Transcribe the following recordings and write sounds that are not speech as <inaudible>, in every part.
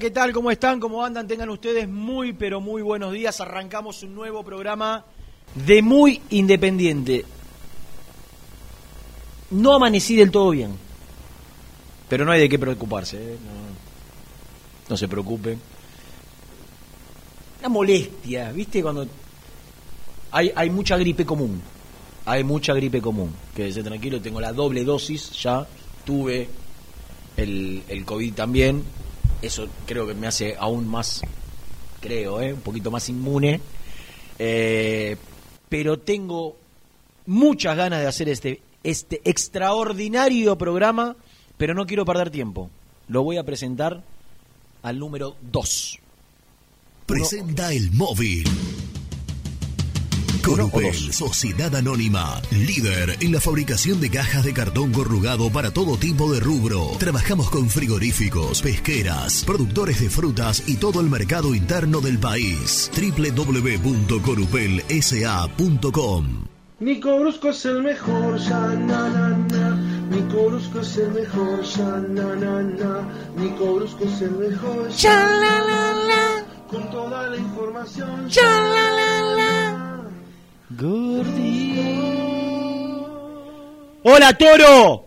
¿Qué tal? ¿Cómo están? ¿Cómo andan? Tengan ustedes muy, pero muy buenos días. Arrancamos un nuevo programa de Muy Independiente. No amanecí del todo bien, pero no hay de qué preocuparse, ¿eh? no, se preocupen. Una molestia, ¿viste? Cuando hay, hay mucha gripe común, hay mucha gripe común. Quédese tranquilo, tengo la doble dosis ya, tuve el, el COVID también. Eso creo que me hace aún más, creo, ¿eh? un poquito más inmune. Eh, pero tengo muchas ganas de hacer este, este extraordinario programa, pero no quiero perder tiempo. Lo voy a presentar al número 2. Presenta el móvil. Corupel, Sociedad Anónima, líder en la fabricación de cajas de cartón corrugado para todo tipo de rubro. Trabajamos con frigoríficos, pesqueras, productores de frutas y todo el mercado interno del país. www.corupelsa.com Nico Brusco es el mejor, ya na na na. Nico Brusco es el mejor, ya na na na. Nico Brusco es el mejor, ya la la la. Con toda la información, ya la la la. ¡Hola, Toro!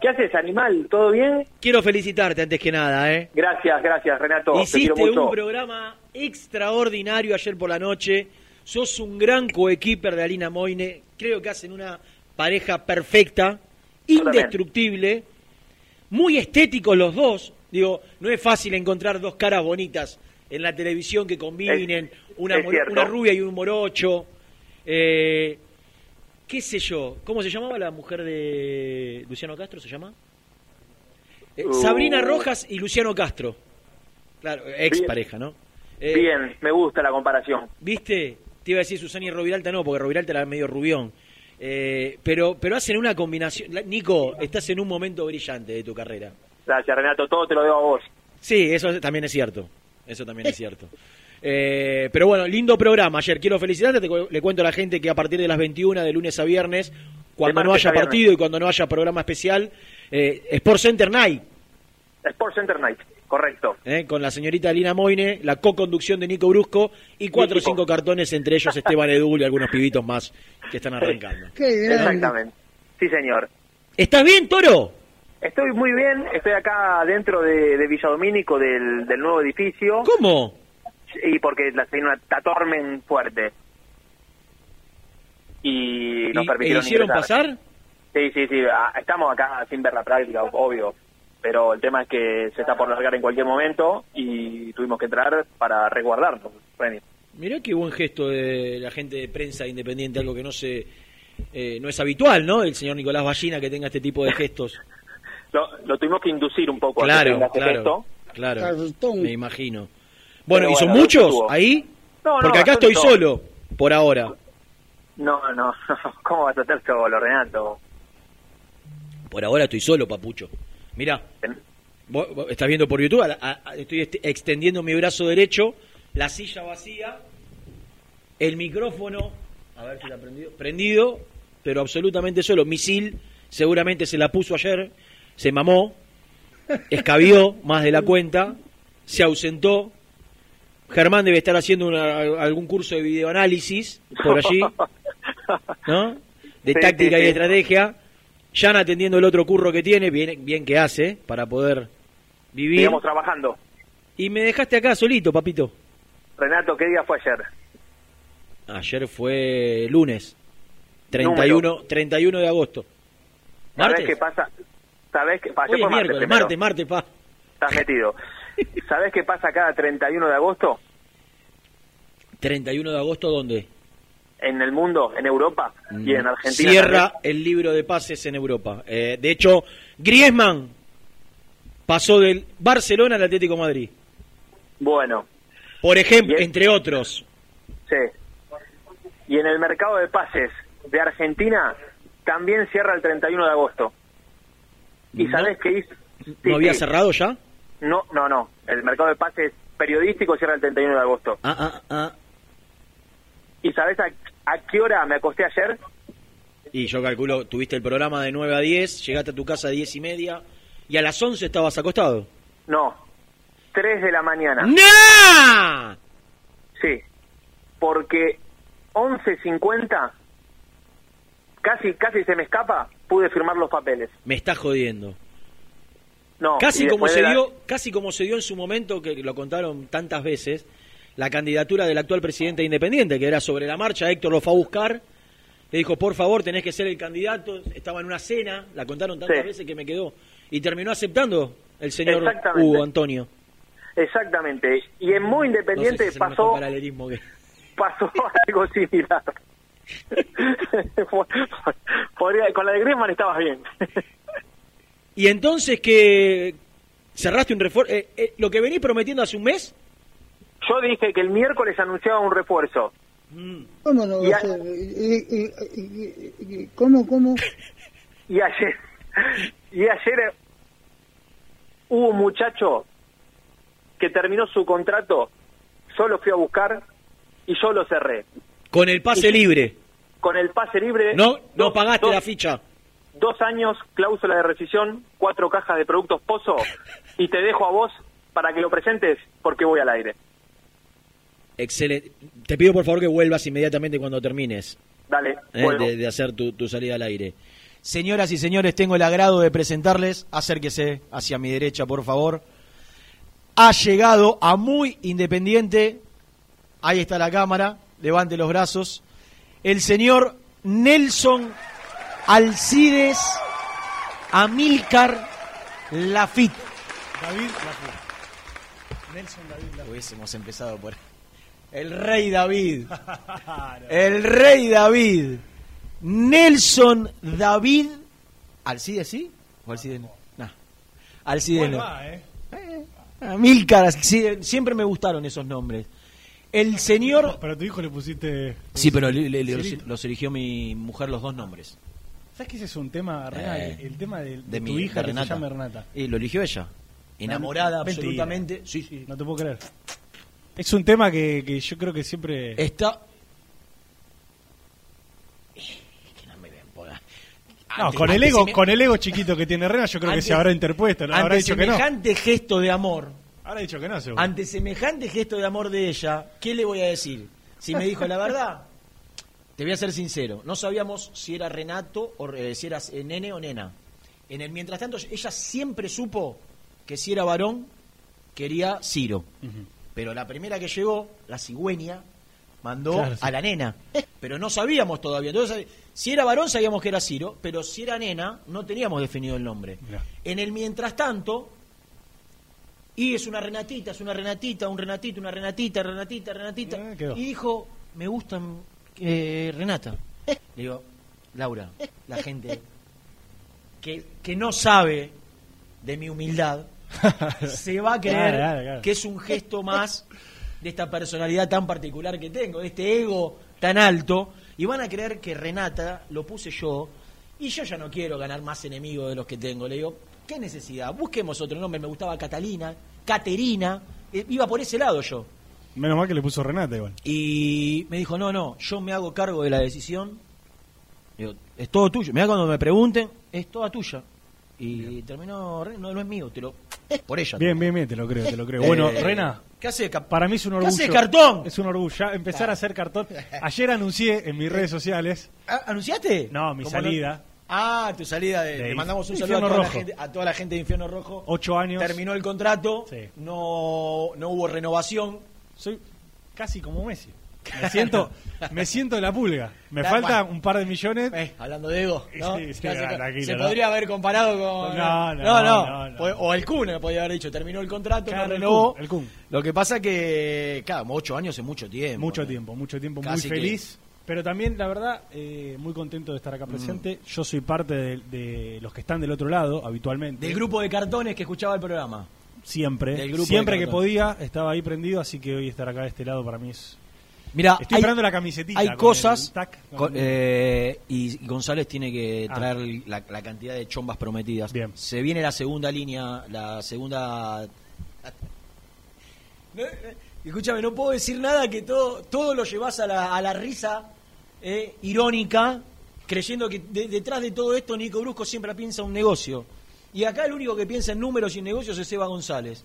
¿Qué haces, animal? ¿Todo bien? Quiero felicitarte antes que nada, ¿eh? Gracias, gracias, Renato. te Hiciste mucho. un programa extraordinario ayer por la noche. Sos un gran coequiper de Alina Moine. Creo que hacen una pareja perfecta, indestructible, muy estéticos los dos. Digo, no es fácil encontrar dos caras bonitas en la televisión que combinen, una, es una rubia y un morocho. Eh, ¿Qué sé yo? ¿Cómo se llamaba la mujer de Luciano Castro? ¿Se llama? Eh, Uh. Sabrina Rojas y Luciano Castro. Claro, ex Bien. pareja, ¿no? Eh, Bien, me gusta la comparación. ¿Viste? Te iba a decir Susana y Roviralta, no, porque Roviralta era medio rubión. Eh, pero, pero hacen una combinación. Nico, estás en un momento brillante de tu carrera. Gracias, Renato. Todo te lo debo a vos. Sí, eso también es cierto. Eso también es cierto. Eh, pero bueno, lindo programa ayer. Quiero felicitarte. Te cu- le cuento a la gente que a partir de las 21 de lunes a viernes, cuando no haya viernes. partido y cuando no haya programa especial, eh, Sport Center Night. Sport Center Night. Correcto. ¿eh? con la señorita Lina Moine, la co-conducción de Nico Brusco y cuatro o cinco cartones, entre ellos Esteban Edul y algunos pibitos más que están arrancando. Qué. Exactamente. Sí, señor. ¿Estás bien, Toro? Estoy muy bien, estoy acá dentro de, de Villadomínico del, del nuevo edificio ¿Cómo? Y porque la tiene una tatormen fuerte. Y nos ¿Y- permitieron e hicieron ingresar. pasar? Sí, sí, sí, ah, estamos acá sin ver la práctica, obvio, pero el tema es que se está por largar en cualquier momento y tuvimos que entrar para resguardarnos, Reni. Mirá qué buen gesto de la gente de prensa independiente, algo que no se eh, no es habitual, ¿no? El señor Nicolás Ballina que tenga este tipo de gestos. <laughs> Lo, lo tuvimos que inducir un poco a que claro, tenga este claro, gesto. claro. Me imagino. Bueno, Pero ¿y son bueno, muchos ahí? No, no, Porque acá estoy todo. solo, por ahora. No, no, <laughs> ¿cómo vas a estar solo, Renato? Por ahora estoy solo, papucho. Mirá, vos, vos estás viendo por YouTube, a- a- a- estoy extendiendo mi brazo derecho, la silla vacía, el micrófono, a ver si está prendido, prendido, pero absolutamente solo. Misil, seguramente se la puso ayer, se mamó, escabió más de la cuenta, se ausentó. Germán debe estar haciendo una- algún curso de videoanálisis por allí, <laughs> ¿no? De Sí, táctica sí, y sí. estrategia. Jan atendiendo el otro curro que tiene, bien, bien que hace, para poder vivir. Sigamos trabajando. Y me dejaste acá solito, papito. Renato, ¿qué día fue ayer? Ayer fue lunes, 31, 31 de agosto. ¿Sabés ¿Martes? qué pasa? ¿Sabés qué pasa? Hoy es miércoles, martes, martes, pa. Estás metido. <laughs> ¿Sabés qué pasa cada 31 de agosto 31 de agosto, ¿dónde? en el mundo, en Europa y en Argentina? Cierra también? el libro de pases en Europa. Eh, de hecho, Griezmann pasó del Barcelona al Atlético de Madrid. Bueno, Por ejemplo, entre otros. sí. Y en el mercado de pases de Argentina también cierra el 31 de agosto. ¿Y No. sabés qué hizo? Sí, ¿No había sí. cerrado ya? No, no, no. El mercado de pases periodístico cierra el 31 de agosto. Ah, ah, ah. ¿Y sabés a, a qué hora me acosté ayer? Y yo calculo, tuviste el programa de 9 a 10, llegaste a tu casa a 10 y media, y a las 11 estabas acostado. No, 3 de la mañana. ¡No! Sí, porque 11.50, casi, casi se me escapa, pude firmar los papeles. Me está jodiendo. No, Casi como se la- dio, casi como se dio en su momento, que lo contaron tantas veces, la candidatura del actual presidente de Independiente, que era sobre la marcha, Héctor lo fue a buscar, le dijo, por favor, tenés que ser el candidato, estaba en una cena, la contaron tantas Sí. veces que me quedó, y terminó aceptando el señor. Hugo Antonio. Exactamente. Y en Muy No sé Independiente si mejor pasó, paralelismo que... <laughs> pasó algo similar. <laughs> Con la de Griezmann estabas bien. Y entonces que cerraste un refuerzo, eh, eh, lo que venís prometiendo hace un mes, Yo dije que el miércoles anunciaba un refuerzo. ¿Cómo no Y a- ¿Cómo, cómo? <laughs> Y ayer, y ayer eh, hubo un muchacho que terminó su contrato, solo fui a buscar y yo lo cerré. con el pase Y- libre, Con el pase libre. no, no dos- pagaste dos- la ficha. Dos años, cláusula de rescisión, cuatro cajas de productos Pozo y te dejo a vos para que lo presentes porque voy al aire. Excelente. Te pido por favor que vuelvas inmediatamente cuando termines Dale, eh, de hacer tu, tu salida al aire. Señoras y señores, tengo el agrado de presentarles, acérquese hacia mi derecha, por favor. Ha llegado a muy independiente, ahí está la cámara, levante los brazos, el señor Nelson Alcides Amílcar Lafitte. David Lafitte. Nelson David Lafitte. Hubiésemos empezado por el rey David. <laughs> El rey David. Nelson David. ¿Alcide sí? ¿O Alcide no? No. Alcide Bueno, no. ¿eh? Amílcar, Alcide, siempre me gustaron esos nombres. El señor. Pero a tu hijo le pusiste. Sí, pero le- le- le- Cirilo. los eligió mi mujer los dos nombres. ¿Sabes que ese es un tema, Renata? Eh, el tema de, de de tu mi- hija de que se Renata. llama Renata. Y lo eligió ella. Enamorada absolutamente. Sí, sí. No te puedo creer. Es un tema que, que yo creo que siempre. Está. Que no me ven. No, con el ego, con el ego chiquito que tiene Rena, yo creo que se habrá interpuesto. ¿no? Habrá dicho que no. semejante gesto de amor he dicho que no, seguro. Ante semejante gesto de amor de ella, ¿qué le voy a decir? Si me dijo la verdad, te voy a ser sincero, no sabíamos si era Renato o eh, si era eh, nene o nena. En el mientras tanto, ella siempre supo que si era varón, quería Ciro. Pero la primera que llegó, la cigüeña, mandó Claro, sí. a la nena. Pero no sabíamos todavía. Entonces, si era varón sabíamos que era Ciro, pero si era nena no teníamos definido el nombre. Mirá. En el mientras tanto, y es una Renatita, es una Renatita, un Renatito, una Renatita, Renatita, Renatita. Eh, y dijo, me gustan eh, Renata. Le digo, Laura, la gente que, que no sabe de mi humildad <laughs> se va a creer Claro, claro, claro. que es un gesto más de esta personalidad tan particular que tengo, de este ego tan alto, y van a creer que Renata lo puse yo, y yo ya no quiero ganar más enemigos de los que tengo. Le digo, ¿qué necesidad? Busquemos otro nombre, me gustaba Catalina, Caterina, eh, iba por ese lado yo. Menos mal que le puso Renata igual. Y me dijo, no, no, yo me hago cargo de la decisión. Digo, es todo tuyo. Mira cuando me pregunten, es toda tuya. Y terminó, Re- no, no es mío, te lo... Por ella. Bien, bien, bien, te lo creo, te lo creo. Bueno, Eh, Rena, ¿Qué hace? Para mí es un ¿Qué orgullo. haces, cartón? Es un orgullo. Ya empezar a hacer cartón. <laughs> Ayer anuncié en mis redes sociales. Ah, ¿Anunciaste? No, mi salida. Ah, tu salida. De, le mandamos un saludo a toda, la gente, a toda la gente de Infierno Rojo. Ocho años. Terminó el contrato, Sí. no, no hubo renovación. Soy casi como Messi. <laughs> Me siento, me siento la pulga. Me falta un par de millones. Eh, hablando de ego, ¿no? Sí, se ¿no? podría haber comparado con. No, no, no. O- el Kun podía haber dicho, terminó el contrato, Claro, no el renovó. Kun, el Kun. Lo que pasa que, claro, ocho años es mucho tiempo. Mucho tiempo, mucho tiempo, Casi muy que- feliz. Pero también, la verdad, eh, muy contento de estar acá presente. Yo soy parte de, de los que están del otro lado, habitualmente. Del grupo de cartones que escuchaba el programa. Siempre. Siempre que podía, estaba ahí prendido, así que hoy estar acá de este lado para mí es... Mira, Estoy hay, esperando la camisetita. hay cosas. tac, con eh, y González tiene que Ah. traer la, la cantidad de chombas prometidas. Bien. Se viene la segunda línea, la segunda. Eh, Escúchame, no puedo decir nada que todo, todo lo llevas a la, a la risa eh, irónica, creyendo que de- detrás de todo esto Nico Brusco siempre piensa un negocio. Y acá el único que piensa en números y en negocios es Eva González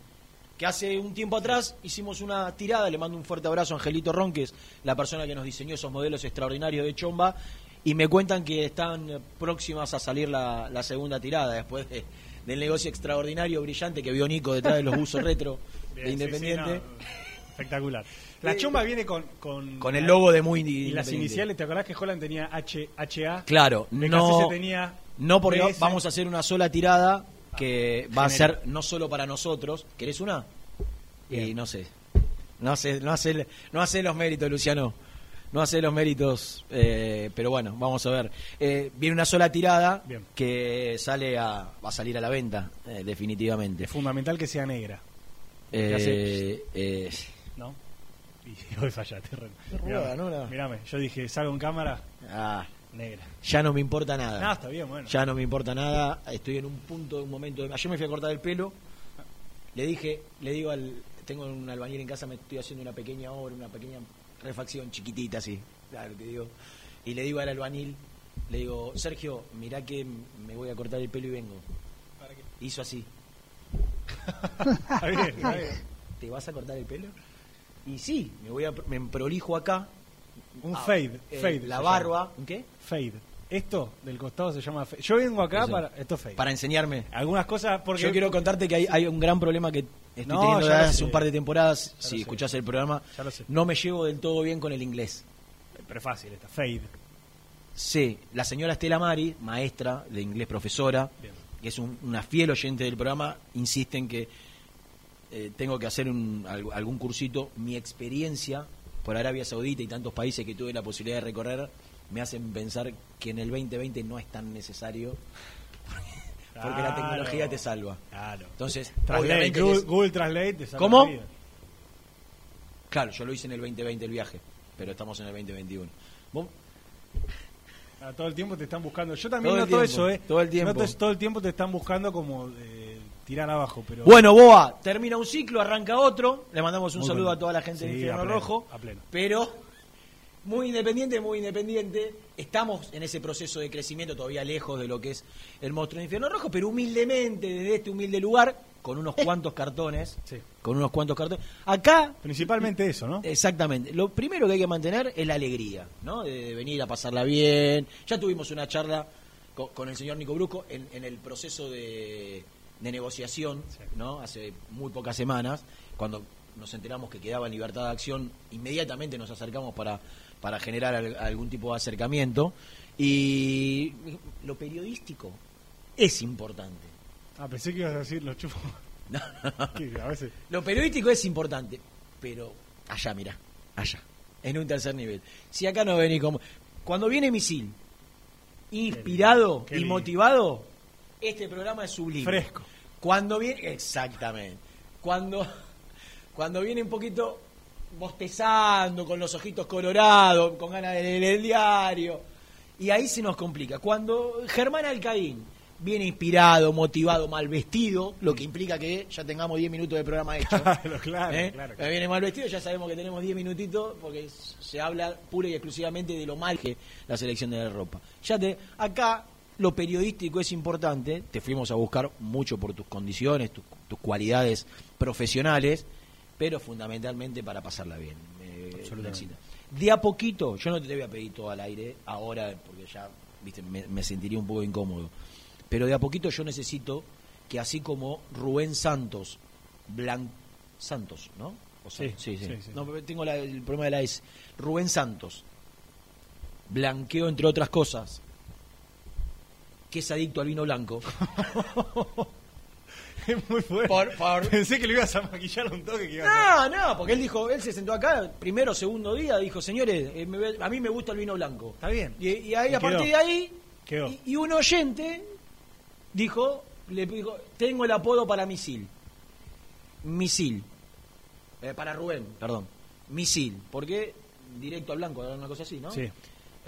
que hace un tiempo atrás hicimos una tirada, le mando un fuerte abrazo a Angelito Ronques, la persona que nos diseñó esos modelos extraordinarios de Chomba, y me cuentan que están próximas a salir la, la segunda tirada después de- del negocio extraordinario, brillante que vio Nico detrás de los buzos <laughs> retro Bien, de sí, sí, Independiente, no, espectacular. La chomba viene con... Con, con el logo de Muy Y las iniciales, ¿te acordás que Holland tenía H, HA? Claro, no, tenía no porque vamos a hacer una sola tirada que va a ser no solo para nosotros. ¿Querés una? Y no sé. No hace, no hace, no hace los méritos, Luciano. No hace los méritos, eh, pero bueno, vamos a ver. Eh, viene una sola tirada Bien. que sale a, va a salir a la venta, eh, definitivamente. Es fundamental que sea negra, Eh. Y <laughs> hoy fallaste, Ren. Es ruda, ¿no? Mirame, yo dije, salgo en cámara, ah, negra. ya no me importa nada. No, está bien, bueno. Ya no me importa nada, estoy en un punto, un momento. de- Ayer me fui a cortar el pelo, le dije, le digo al. Tengo un albañil en casa, me estoy haciendo una pequeña obra, una pequeña refacción chiquitita así, claro que digo. Y le digo al albañil, le digo, Sergio, mirá que me voy a cortar el pelo y vengo. Hizo así, <laughs> Está bien, está bien. ¿te vas a cortar el pelo? Y sí, me voy a, me prolijo acá. Un Ah, fade, eh, fade. La barba, ¿un qué? Fade. Esto del costado se llama fade. Yo vengo acá Eso. para. Esto es fade. Para enseñarme. Algunas cosas, porque. Yo quiero contarte que hay, hay un gran problema que estoy No, teniendo desde hace un par de temporadas. Ya Si escuchás el programa, Ya lo sé. no me llevo del todo bien con el inglés. Pero es fácil, esta. Fade. Sí, la señora Estela Mari, maestra de inglés, profesora, Bien. que es un- una fiel oyente del programa, insiste en que eh, tengo que hacer un- alg- algún cursito. Mi experiencia por Arabia Saudita y tantos países que tuve la posibilidad de recorrer me hacen pensar que en el 2020 no es tan necesario porque la tecnología te salva. Claro. Entonces, Translate, Google, Translate te salva ¿Cómo? vida. Claro, yo lo hice en el 2020 el viaje, pero estamos en el 2021. ¿Vos? Ah, todo el tiempo te están buscando. Yo también Todo noto tiempo, eso, ¿eh? todo el tiempo. Noto todo el tiempo te están buscando como eh, tirar abajo. pero Bueno, Boa, termina un ciclo, arranca otro. Le mandamos un Muy saludo bueno. a toda la gente Sí, de Infierno Rojo. a pleno. Pero muy independiente, muy independiente. Estamos en ese proceso de crecimiento, todavía lejos de lo que es el monstruo de Infierno Rojo, pero humildemente, desde este humilde lugar, con unos cuantos cartones. Sí. Con unos cuantos cartones. Acá, Principalmente eso, ¿no? exactamente, lo primero que hay que mantener es la alegría, ¿no? De, de venir a pasarla bien. Ya tuvimos una charla con, con el señor Nico Brusco en, en el proceso de, de negociación, Sí. ¿no? Hace muy pocas semanas, cuando nos enteramos que quedaba en libertad de acción, inmediatamente nos acercamos para, para generar al- algún tipo de acercamiento. Y lo periodístico es importante. Ah, pensé que ibas a decir los chufos. <laughs> No, a veces. Lo periodístico es importante, pero allá, mira, allá, en un tercer nivel. Si acá no venís como... Cuando viene Misil, inspirado Qué y lindo. motivado, este programa es sublime. Fresco. Cuando viene... Exactamente. Cuando, cuando viene un poquito bostezando, con los ojitos colorados, con ganas de leer el diario, y ahí se nos complica. Cuando Germán Alcaín viene inspirado, motivado, mal vestido, lo que implica que ya tengamos 10 minutos de programa hecho. <laughs> Claro, claro, ¿Eh? claro. Viene mal vestido, ya sabemos que tenemos 10 minutitos porque se habla pura y exclusivamente de lo mal que la selección de la ropa. Ya te, acá lo periodístico es importante, te fuimos a buscar mucho por tus condiciones, tus, tus cualidades profesionales, pero fundamentalmente para pasarla bien. eh. De a poquito, yo no te voy a pedir todo al aire ahora porque ya viste me, me sentiría un poco incómodo, pero de a poquito yo necesito que así como Rubén Santos, Blan Santos, ¿no? O sea, Sí, sí, sí. No, tengo la- el problema de la S. Rubén Santos blanqueó entre otras cosas que es adicto al vino blanco. <laughs> Es muy fuerte. Por- por- Pensé que lo ibas a maquillar un toque que ibas a... No, no, porque él dijo, él se sentó acá, primero, segundo día, dijo, señores, eh, me a mí me gusta el vino blanco. Está bien. Y, y ahí, Y a partir de ahí, Quedó. y, y un oyente dijo, le dijo, tengo el apodo para misil. Misil. Eh, para Rubén, perdón. Misil. Porque directo al blanco, era una cosa así, ¿no? Sí.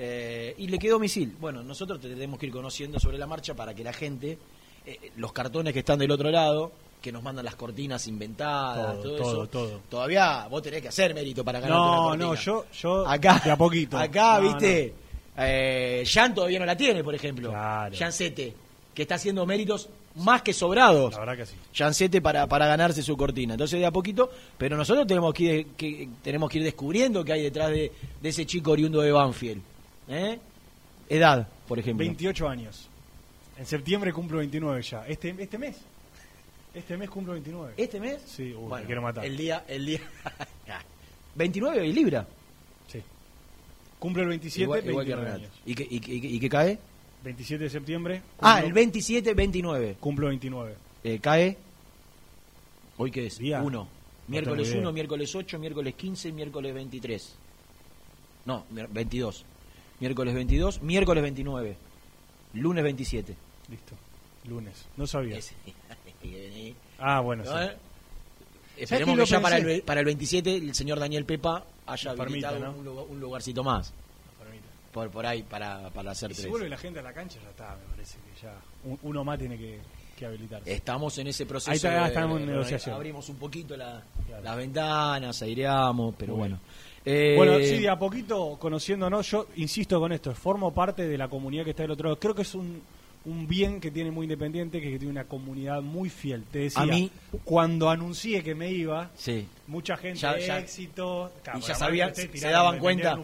Eh, y le quedó misil. Bueno, nosotros te tenemos que ir conociendo sobre la marcha para que la gente, eh, los cartones que están del otro lado, que nos mandan las cortinas inventadas, Todo, todo, todo, eso, todo. todavía vos tenés que hacer mérito para ganar No, una no, yo, yo acá, de a poquito. Acá, No, viste, eh, Jan todavía no la tiene, por ejemplo. Claro. Jan Sete, que está haciendo méritos más que sobrados. La verdad que sí. Jancete para, para ganarse su cortina. Entonces, de a poquito, pero nosotros tenemos que ir, que, tenemos que ir descubriendo qué hay detrás de, de ese chico oriundo de Banfield. ¿Eh? Edad, por ejemplo. 28 años. En septiembre cumplo 29 ya. Este, este mes. Este mes cumplo 29. ¿Este mes? Sí, uy, Bueno, me quiero matar. El día, el día. <laughs> 29 y Libra. Sí. Cumplo el 27, igual, igual que 29 años. ¿Y qué, y, qué- y qué cae? 27 de septiembre. Ah, cumplo- el 27, 29. Cumplo 29. Eh, cae. ¿Hoy qué es? Día. 1. Miércoles tengo idea. 1, miércoles 8, miércoles 15, miércoles 23. No, mier- 22. Miércoles 22, miércoles 29. Lunes 27. Listo. Lunes. No sabía. Ese. <laughs> Ah, bueno, sí. ¿No, eh? ¿Sabes Esperemos que ya para el, para el 27 el señor Daniel Pepa haya permita, habilitado ¿no? un, un lugarcito más por, por ahí para, para hacer Y si tres. vuelve la gente a la cancha, ya está. Me parece que ya. un- Uno más tiene que, que habilitarse. Estamos en ese proceso. Ahí está, de- estamos en de- negociación. Abrimos un poquito la- Claro. las ventanas, aireamos, pero Muy bueno. Eh, Bueno, sí, de a poquito conociéndonos, yo insisto con esto, formo parte de la comunidad que está del otro lado. Creo que es un, un bien que tiene muy independiente, que tiene una comunidad muy fiel. Te decía, A mí- cuando anuncié que me iba, Sí. mucha gente, Ya- ya- éxito, y ya sabían, se daban cuenta.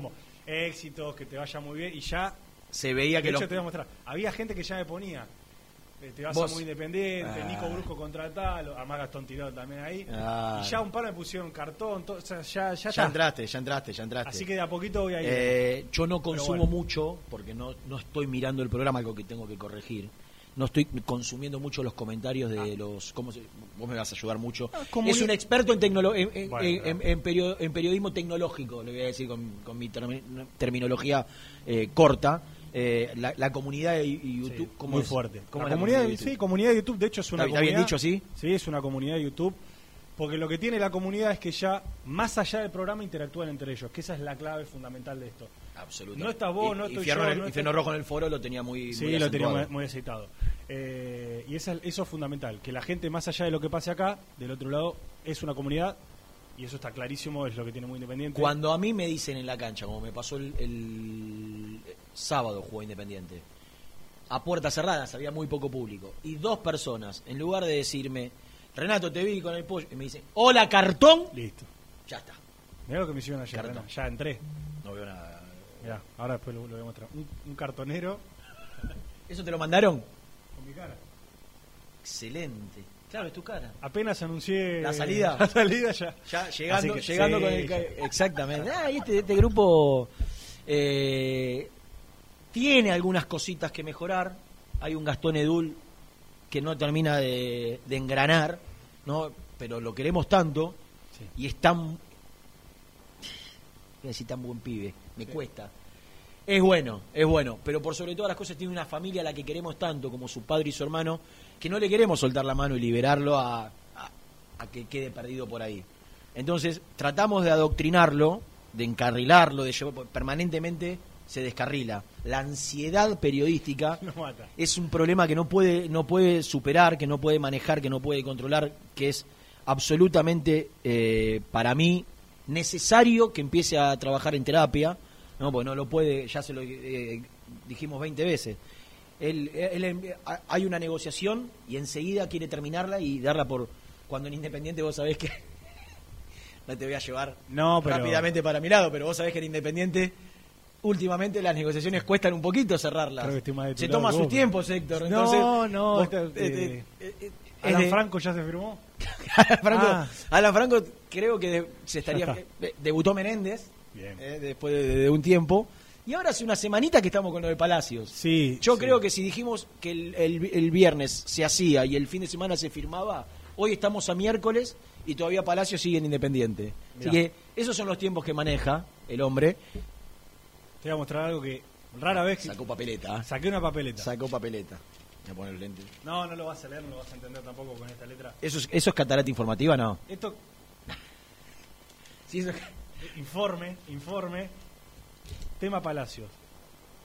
Éxitos, que te vaya muy bien, y ya, Se veía que hecho te voy a mostrar, había gente que ya me ponía, te vas Vos. a muy independiente, Ah. Nico Brusco contra tal, además Gastón también ahí, Ah. y ya un par me pusieron cartón, todo, o sea, ya, ya, entraste, ya entraste, ya entraste. Así que de a poquito voy a ir. Eh, yo no consumo bueno. mucho, porque no, no estoy mirando el programa, algo que tengo que corregir. No estoy consumiendo mucho los comentarios de los... ¿cómo se- vos me vas a ayudar mucho. Ah, es un experto en, tecnolo- en, en- Bueno, en- en perio- en periodismo tecnológico, le voy a decir con, con mi termi- terminología eh, corta. Eh, la, la comunidad de YouTube... Sí, ¿cómo muy es? fuerte. ¿Cómo la comunidad, de, YouTube? sí, comunidad de YouTube, de hecho es una ¿Está- está bien comunidad. dicho así? Sí, es una comunidad de YouTube. Porque lo que tiene la comunidad es que ya, más allá del programa, interactúan entre ellos, que esa es la clave fundamental de esto. Absolutamente. No estás vos, Y- no y estoy Fierro yo, en el- no y Fierro Rojo en el foro lo tenía muy, Sí, muy lo tenía muy, muy aceitado. Eh, y esa- eso es fundamental, que la gente, más allá de lo que pase acá, del otro lado, es una comunidad, y eso está clarísimo, es lo que tiene muy independiente. Cuando a mí me dicen en la cancha, como me pasó el, el sábado, jugó Independiente, a puertas cerradas, había muy poco público, y dos personas, en lugar de decirme, Renato, te vi con el pollo. Y me dice, hola, cartón. Listo. Ya está. Mirá lo que me hicieron ayer, Cartón. Rena. Ya entré. No veo nada. Mirá, ahora después lo, lo voy a mostrar. Un, un cartonero ¿Eso te lo mandaron? con mi cara. Excelente. Claro, es tu cara. Apenas anuncié La salida. <laughs> La salida ya. Ya llegando, llegando sí, con el... ya. Exactamente. Ah, y este, este grupo eh, tiene algunas cositas que mejorar. Hay un Gastón Edul que no termina de, de engranar, ¿no? pero lo queremos tanto Sí. y es tan... Voy a decir tan buen pibe, me cuesta. Es bueno, es bueno, pero por sobre todas las cosas tiene una familia a la que queremos tanto como su padre y su hermano, que no le queremos soltar la mano y liberarlo a, a- a que quede perdido por ahí. Entonces tratamos de adoctrinarlo, de encarrilarlo, de llevar, permanentemente se descarrila. La ansiedad periodística <laughs> mata. es un problema que no puede, no puede superar, que no puede manejar, que no puede controlar, que es absolutamente eh, para mí necesario que empiece a trabajar en terapia, no, porque no lo puede, ya se lo eh, dijimos 20 veces. Él, él- él- hay una negociación y enseguida quiere terminarla y darla por cuando en Independiente vos sabés que <laughs> no te voy a llevar No, pero- rápidamente para mi lado, pero vos sabés que en Independiente últimamente las negociaciones cuestan un poquito cerrarlas. Se toma vos, tiempos, Héctor. No, Entonces, no, vos- esta- eh, eh, eh, ¿Alan Franco ya se firmó? <laughs> Alan Franco, Ah. Alan Franco creo que de- se estaría debutó Menéndez Bien. después de, de un tiempo y ahora hace una semanita que estamos con lo de Palacios. Sí. Yo sí. creo que si dijimos que el, el- el viernes se hacía y el fin de semana se firmaba, hoy estamos a miércoles y todavía Palacios sigue en Independiente. Así que esos son los tiempos que maneja el hombre. Te voy a mostrar algo que rara vez que- Sacó papeleta. ¿eh? saqué una papeleta. Sacó papeleta. Voy a poner los lentes. No, no lo vas a leer, no lo vas a entender tampoco con esta letra. ¿Eso es, ¿Eso es catarata informativa? No. Esto, Sí, eso- informe, informe. Tema Palacios.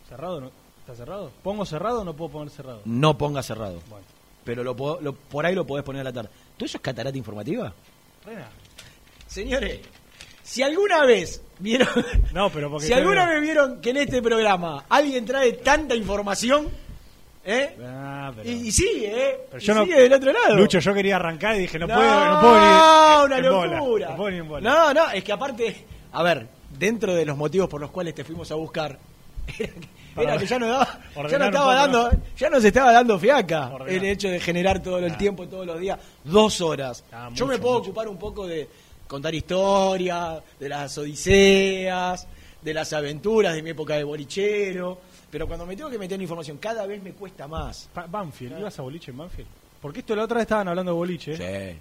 ¿Cerrado? o No? ¿Está cerrado? ¿Pongo cerrado o no puedo poner cerrado? No ponga cerrado. Bueno. Pero lo, puedo- lo- por ahí lo podés poner a la tarde. ¿Todo eso es catarata informativa? Rena. Señores, si alguna vez vieron. <laughs> No, pero porque si alguna vez vieron que en este programa alguien trae tanta información, ¿eh? Ah, pero... Y, y sigue, ¿eh? pero Y yo no- sigue del otro lado. Lucho, yo quería arrancar y dije, no, no, puedo, no puedo ni una en bola. locura. No puedo ni en bola. No, no, es que aparte, a ver, dentro de los motivos por los cuales te fuimos a buscar, <laughs> era que, Para era que ya no daba, <laughs> ya no estaba dando, ya nos estaba dando fiaca Ordenar. el hecho de generar todo el Ah. tiempo, todos los días, dos horas. Ah, Yo me puedo mucho. ocupar un poco de contar historia, de las odiseas, de las aventuras de mi época de bolichero, pero cuando me tengo que meter en información, cada vez me cuesta más. Pa- Banfield, ¿ibas a boliche en Banfield? Porque esto la otra vez estaban hablando de boliche. Sí.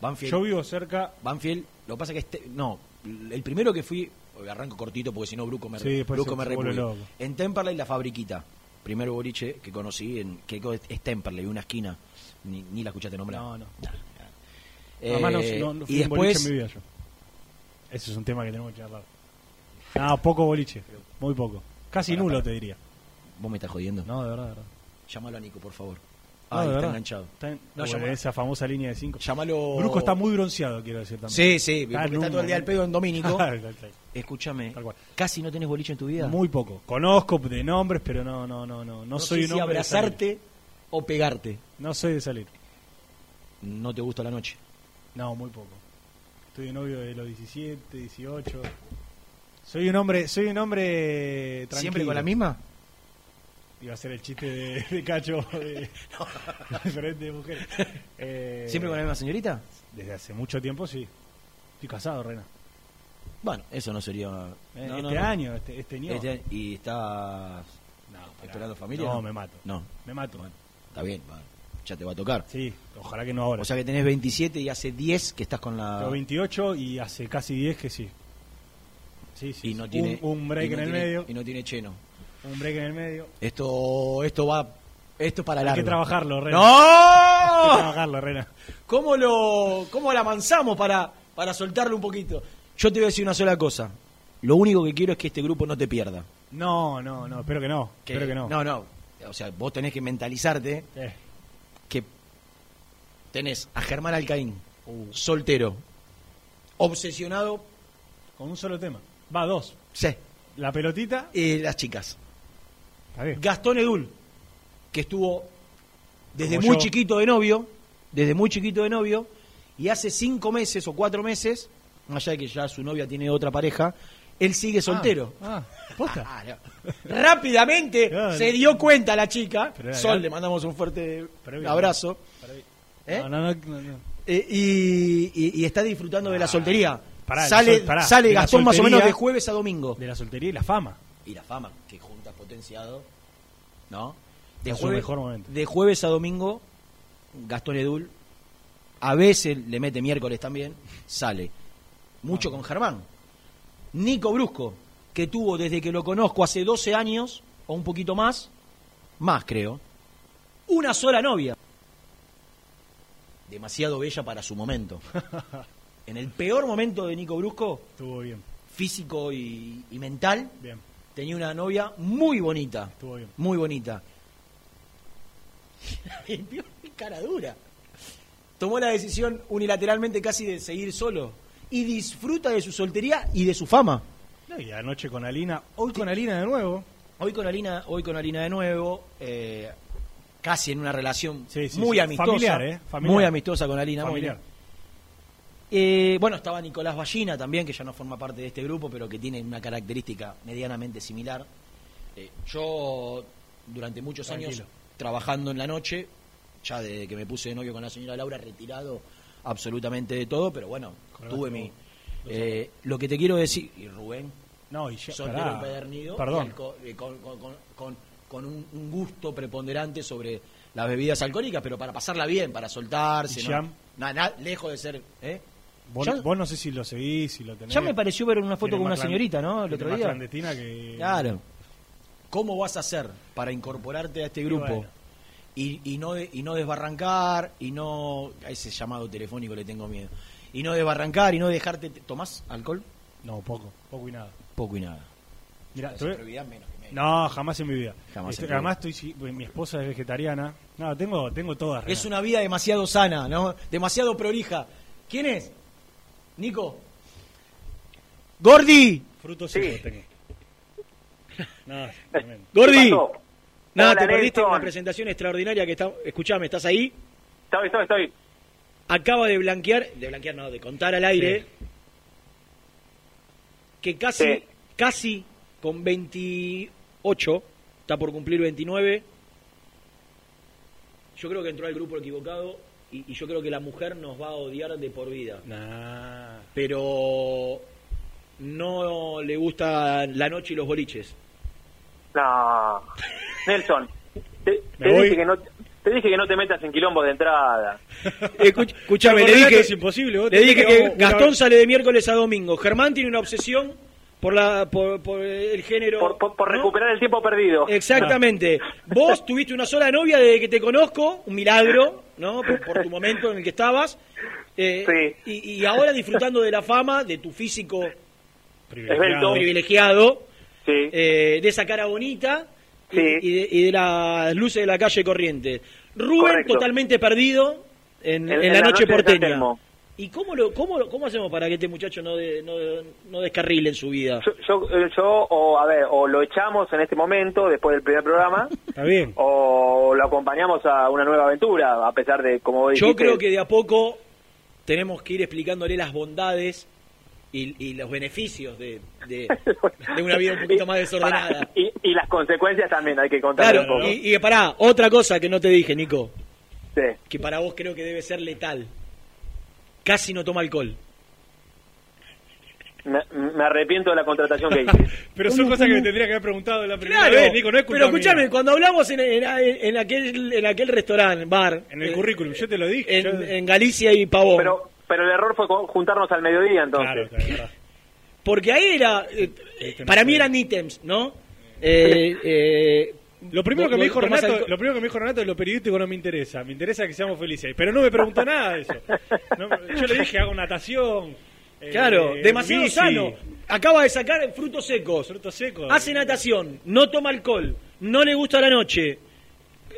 Banfield. Yo vivo cerca. Banfield, lo que pasa que este, no, el primero que fui, arranco cortito porque si no Bruco me, Sí, Bruco me loco. En Temperley la fabriquita, primero boliche que conocí en que es Temperley, una esquina, ni, ni la escuchaste nombrar. No, no. Además, no, no, no fui y después en mi vida yo. Ese es un tema que tenemos que charlar. No, poco boliche. Muy poco. Casi Para, nulo, para. te diría. vos me estás jodiendo. No, de verdad, de verdad. Llámalo a Nico, por favor. Ah, de está verdad. enganchado. Está en- No, o esa famosa línea de 5. Llámalo. Bruco está muy bronceado, quiero decir también. Sí, sí, porque en está un todo el día al pedo en Domínico. Tal cual, tal. Escúchame, Tal cual. casi no tenés boliche en tu vida. Muy poco. Conozco de nombres, pero no, no, no, no. No, no soy sé un si hombre de salir. abrazarte o pegarte. No soy de salir. No te gusta la noche. No, muy poco. Estoy de novio de los 17, 18. Soy un hombre, soy un hombre tranquilo. ¿Siempre con la misma? Iba a ser el chiste de, de Cacho de, <laughs> de diferentes mujeres. Eh, ¿Siempre con la misma señorita? Desde hace mucho tiempo, sí. Estoy casado, Rena. Bueno, eso no sería. Eh, no, este no, no. año, este, este año. Este año. ¿Y estás No, esperando familia? No, me mato. No, Me mato. bueno, está bien, bueno, ya te va a tocar. Sí, ojalá que no ahora. O sea que tenés 27 y hace 10 que estás con la. Tengo 28 y hace casi 10 que sí. Sí, sí. y no sí. tiene. un, un break no en el tiene- medio. Y no tiene cheno. Un break en el medio. Esto, esto va. Esto es para Hay largo. que trabajarlo, Rena. Hay que ¡No! trabajarlo, Rena. ¿Cómo lo, cómo la avanzamos para, para soltarlo un poquito? Yo te voy a decir una sola cosa. Lo único que quiero es que este grupo no te pierda. No, no, no, espero que no. Que- espero que no. No, no. O sea, vos tenés que mentalizarte Eh, tenés a Germán Alcaín, soltero, obsesionado, con un solo tema. Va, dos. sí, La pelotita. y las chicas. Está bien. Gastón Edul, que estuvo desde Como muy yo. chiquito de novio, desde muy chiquito de novio, y hace cinco meses o cuatro meses, más allá de que ya su novia tiene otra pareja, él sigue soltero. Ah, ¿posta? Claro. Rápidamente se dio cuenta la chica. Sol, le mandamos un fuerte abrazo. ¿Eh? No, no, no, no, no. Eh, y, y- y está disfrutando de la soltería. Ah, Pará, sale la sol- pará, sale Gastón más o soltería- menos de jueves a domingo. De la soltería y la fama. Y la fama, que juntas potenciado. ¿No? De jueves, mejor momento. de jueves a domingo, Gastón Edul, a veces le mete miércoles también, sale. Mucho Ah. con Germán. Nico Brusco, que tuvo desde que lo conozco hace 12 años, o un poquito más, más creo, una sola novia. Demasiado bella para su momento. <laughs> En el peor momento de Nico Brusco, Estuvo bien, físico y, y mental, bien, tenía una novia muy bonita. estuvo bien. Muy bonita. <laughs> Qué cara dura. Tomó la decisión unilateralmente casi de seguir solo. Y disfruta de su soltería y de su fama. No, y anoche con Alina, hoy con Alina de nuevo. Hoy con Alina, hoy con Alina de nuevo, eh, casi en una relación Sí, sí, muy sí. amistosa. Familiar, ¿eh? Familiar. Muy amistosa con Alina. Familiar. Eh, bueno, estaba Nicolás Ballina también, que ya no forma parte de este grupo, pero que tiene una característica medianamente similar. Eh, yo, durante muchos años, trabajando en la noche, ya desde que me puse de novio con la señora Laura, retirado absolutamente de todo, pero bueno, tuve mi... eh, lo que te quiero decir, y Rubén, No, y ya, soltero pará. empedernido, y Perdón. eh, con, con- con- con- con un, un gusto preponderante sobre las bebidas alcohólicas, pero para pasarla bien, para soltarse, ¿Y ¿no? Jam? Na- lejos de ser... ¿eh? Vos, Ya- vos no sé si lo seguís, si lo tenés. Ya me pareció ver una foto con una señorita, ¿no? El otro día. clandestina que... Claro. ¿Cómo vas a hacer para incorporarte a este grupo bueno. y, y no y no desbarrancar y no a ese llamado telefónico le tengo miedo y no desbarrancar y no dejarte tomás alcohol No, poco, poco y nada. poco y nada. Mirá, te voy- menos. No, jamás en mi vida. Jamás Este, en tu además, estoy, si- mi esposa es vegetariana. No, tengo, tengo todas. Es Renato. una vida demasiado sana, ¿no? Demasiado prolija. ¿Quién es? Nico. Gordi. Frutos Sí. secos tengo. No, <laughs> tremendo. Gordi. Nada, Hola, te perdiste Nelson. una presentación extraordinaria que está, escuchame, ¿estás ahí? Estoy, estoy, estoy. acaba de blanquear, de blanquear no, de contar al aire, que casi, Sí. casi con 28, está por cumplir 29, yo creo que entró al grupo equivocado y, y yo creo que la mujer nos va a odiar de por vida, Nah. pero no le gusta la noche y los boliches. No. Nelson, te, dije que no, te dije que no te metas en quilombo de entrada. <laughs> Con le dije, es imposible, vos le dije que Gastón una- sale de miércoles a domingo. Germán tiene una obsesión por la por, por el género. Por, por, por ¿no? recuperar el tiempo perdido. Exactamente. Vos tuviste una sola novia desde que te conozco, un milagro, ¿no? <laughs> Por, tu momento en el que estabas. Eh, Sí. y, y ahora disfrutando de la fama, de tu físico Privilegiado. privilegiado, Sí. eh, de esa cara bonita y, Sí. y de, y de las luces de la calle corriente. Rubén Correcto. totalmente perdido en, En- en la la noche noche porteña. ¿Y cómo, lo, cómo, cómo hacemos para que este muchacho no, de- no, no descarrile en su vida? Yo, yo, eh, yo, o a ver, o lo echamos en este momento, después del primer programa, Está bien. o lo acompañamos a una nueva aventura, a pesar de, como vos Yo dijiste, creo que de a poco tenemos que ir explicándole las bondades y, y los beneficios de, de, <laughs> de una vida un poquito más desordenada. Y, y las consecuencias también hay que contar Claro, un poco. y, y pará, otra cosa que no te dije, Nico, Sí. que para vos creo que debe ser letal. Casi no toma alcohol. Me, me arrepiento de la contratación que hice. <laughs> Pero son cosas que me tendría que haber preguntado la primera Claro, vez, Nico, no es culpa pero escúchame, mía. cuando hablamos en, en- en aquel, en aquel restaurante, bar, En el eh, currículum, yo te lo dije. en, yo- en Galicia y Pavón, Pero, pero el error fue juntarnos al mediodía, entonces. Claro, claro, verdad. porque ahí era, eh, Este no para mí eran ítems, ¿no? Eh, <laughs> eh, Lo primero que me dijo Renato, lo primero que me dijo Renato es lo periodístico no me interesa, me interesa que seamos felices, pero no me preguntó nada de eso. No, yo le dije hago natación. eh, Claro, demasiado bici, sano. Acaba de sacar frutos secos. Frutos secos. Hace natación, no toma alcohol, no le gusta la noche.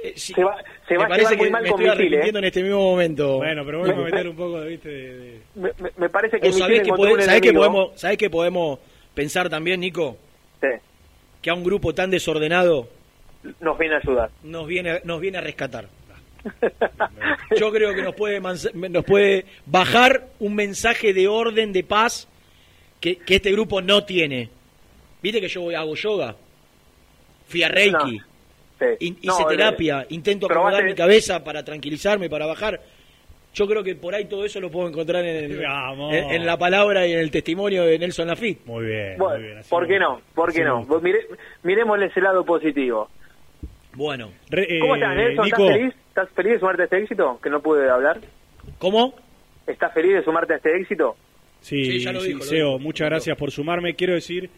Eh, sí, Se va, se va me a parece que mal me con estoy ¿eh? arrepintiendo en este mismo momento. Bueno, pero vamos a meter un poco, viste, de, de- Me, me- me parece que sabés que, encontró pode- un sabés que podemos, sabés que podemos pensar también, Nico, Sí, que a un grupo tan desordenado nos viene a ayudar. nos viene, nos viene a rescatar. <laughs> Yo creo que nos puede, nos puede bajar un mensaje de orden, de paz, que, que este grupo no tiene. ¿Viste que yo voy- hago yoga? Fui a Reiki, Sí. No, hice eh, terapia, intento acomodar mi cabeza para tranquilizarme, para bajar. Yo creo que por ahí todo eso lo puedo encontrar en, el- en, en la palabra y en el testimonio de Nelson Lafitte. Muy bien, Bueno, muy bien. ¿por qué no? ¿Por qué no? gusta. Vos mire- miremosle ese lado positivo. Bueno, Re- ¿Cómo eh, estás, Nelson? Nico, ¿Estás feliz? ¿Estás feliz de sumarte a este éxito? Que no pude hablar. ¿cómo? ¿Estás feliz de sumarte a este éxito? Sí, Sí, ya lo sí, dijo, lo Seo, dijo. muchas gracias por sumarme. Quiero decir,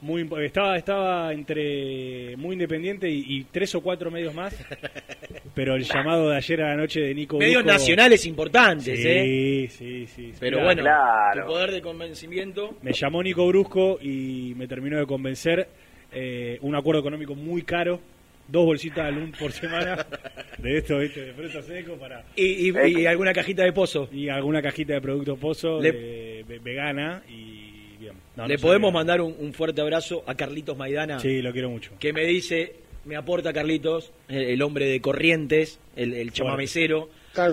muy estaba estaba entre muy independiente y, y tres o cuatro medios más, <laughs> pero el llamado de ayer a la noche de Nico Medios nacionales importantes, Sí, ¿eh? sí, sí. Pero bueno, Claro. tu poder de convencimiento. Me llamó Nico Brusco y me terminó de convencer eh, un acuerdo económico muy caro, dos bolsitas de alum por semana de esto, ¿viste? de frutos secos para Y, y- y alguna cajita de pozo. y alguna cajita de productos pozo Le- de- ve- vegana y bien. No, Le no podemos mandar un, un fuerte abrazo a Carlitos Maidana, Sí, lo quiero mucho. que me dice, me aporta Carlitos, el, el hombre de Corrientes, el, el chamamecero,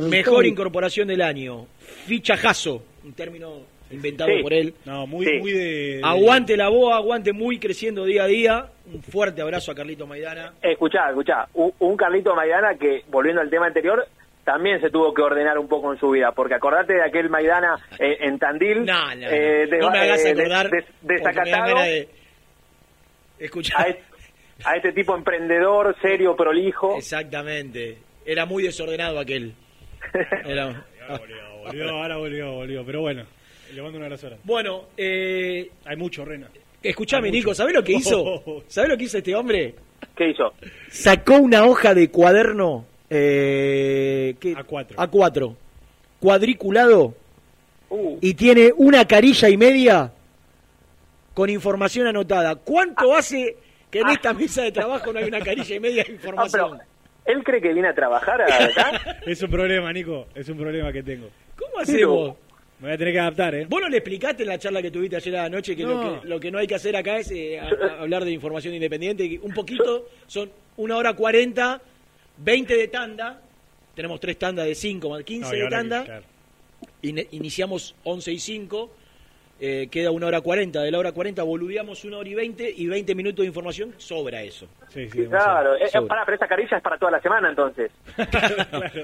mejor incorporación del año, fichajazo, un término inventado Sí. por él. No, muy, Sí. muy de, de- Aguante la boa, aguante muy creciendo día a día. Un fuerte abrazo a Carlitos Maidana. Escuchá, escuchá. Un, un Carlito Maidana que, volviendo al tema anterior, también se tuvo que ordenar un poco en su vida. Porque acordate de aquel Maidana eh, en Tandil. No, no, no. eh, de- no me hagas eh, de- acordar. de- dan desacatado de- Escuchá. a, este, a este tipo emprendedor, serio, prolijo. Exactamente. Era muy desordenado aquel. <laughs> Era- Ahora volvió, volvió, ahora volvió, volvió. Pero bueno, le mando un abrazo ahora. Bueno, eh, Hay mucho, Rena. escuchame, Nico. ¿sabés lo que hizo? Oh. ¿Sabés lo que hizo este hombre? ¿Qué hizo? Sacó una hoja de cuaderno eh, ¿qué? A4. A4, cuadriculado, Uh, y tiene una carilla y media con información anotada. ¿Cuánto hace que en esta mesa de trabajo no hay una carilla y media de <laughs> ah, información? pero, ¿Él cree que viene a trabajar acá? <laughs> Es un problema, Nico. Es un problema que tengo. ¿Cómo hacemos? Me voy a tener que adaptar, ¿eh? ¿Vos no le explicaste en la charla que tuviste ayer a la noche que, No. lo, que lo que no hay que hacer acá es eh, a- a- hablar de información independiente? que Un poquito, son una hora cuarenta, 20 de tanda, tenemos tres tandas de 5 más 15 No, de que- tanda, claro. iniciamos 11 y 5, eh, queda una hora 40, de la hora 40 boludeamos una hora y 20 y 20 minutos de información, sobra eso. Sí, sí. Claro, eh, para, pero esa carilla es para toda la semana entonces. <laughs> Claro,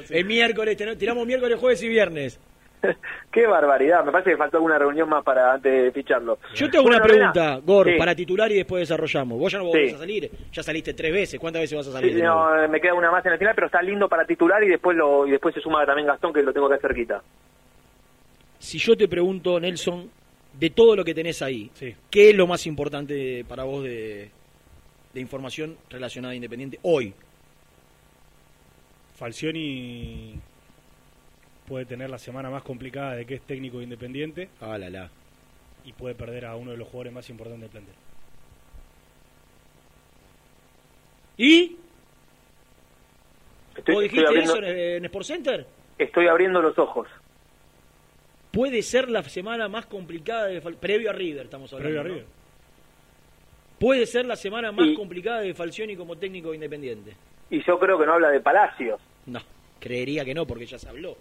sí. El miércoles, tiramos miércoles, jueves y viernes. <laughs> Qué barbaridad, me parece que faltó alguna reunión más para antes de ficharlo. Yo te hago Bueno, una pregunta, Gor, sí. para titular y después desarrollamos. Vos ya no Sí. a salir, ya saliste tres veces, ¿cuántas veces vas a salir? Sí, no, me queda una más en el final, pero está lindo para titular y después lo y después se suma también Gastón que lo tengo que cerquita. Si yo te pregunto, Nelson, de todo lo que tenés ahí, Sí. ¿qué es lo más importante para vos de, de información relacionada a Independiente hoy? Falcioni puede tener la semana más complicada de que es técnico de independiente Ah, la, la. y puede perder a uno de los jugadores más importantes del plantel. ¿Y? Estoy, ¿Vos estoy dijiste abriendo, eso en, en Sport Center? estoy abriendo los ojos. Puede ser la semana más complicada de previo a River, estamos hablando. Previo a ¿no? River. Puede ser la semana más Y- complicada de Falcioni como técnico de Independiente. Y yo creo que no habla de Palacios, No, creería que no, porque ya se habló.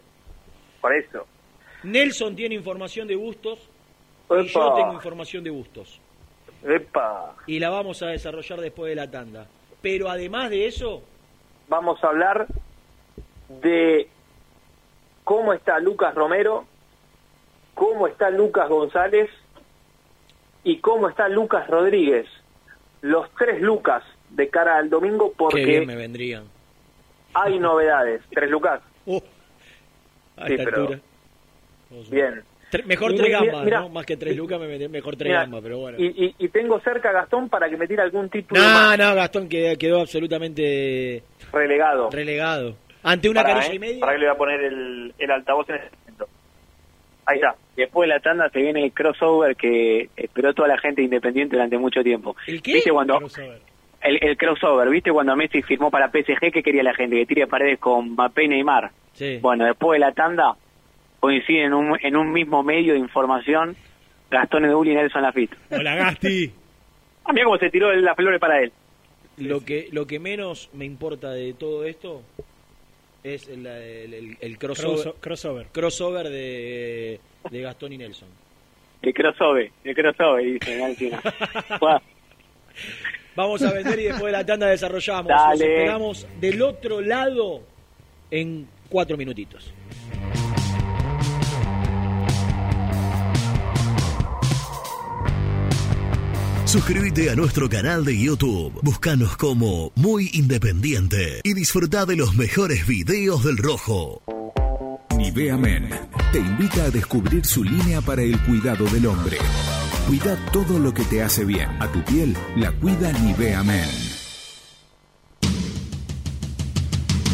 Por eso. Nelson tiene información de Bustos y yo tengo información de Bustos. Epa. Y la vamos a desarrollar después de la tanda. Pero además de eso, Vamos a hablar de cómo está Lucas Romero, cómo está Lucas González y cómo está Lucas Rodríguez. Los tres Lucas de cara al domingo qué bien porque me vendrían. hay novedades. Tres Lucas. <laughs> A Sí, esta pero- altura. Bien. Tre- mejor tres gambas. ¿no? Más que tres lucas me vendría mejor tres gambas, pero bueno. Y, y- y tengo cerca a Gastón para que me tire algún título No, más no, Gastón quedó, quedó absolutamente relegado. relegado. Ante una carilla eh, y media. pará que le voy a poner el, el altavoz en este momento. Ahí está. Después de la tanda se viene el crossover que esperó toda la gente independiente durante mucho tiempo. ¿El qué? ¿Viste cuando Crossover. el, el crossover, ¿viste cuando Messi firmó para PSG que quería la gente que tire paredes con Mbappé y Neymar? Sí. Bueno, después de la tanda coinciden en un, en un mismo medio de información Gastón Edul y Nelson Lafitte. Hola, Gasti. Ah, mira cómo se tiró las flores para él. Lo que, lo que menos me importa de todo esto Es el, el- el- el crossover, Crossover. de, de Gastón y Nelson. El crossover, el crossover, dice <laughs> Vamos a vender y después de la tanda desarrollamos. Dale. Nos esperamos del otro lado en cuatro minutitos. Suscríbete a nuestro canal de YouTube. Búscanos como Muy Independiente y disfruta de los mejores videos del Rojo. Nivea Men te invita a descubrir su línea para el cuidado del hombre. Cuida todo lo que te hace bien. A tu piel la cuida Nivea Men.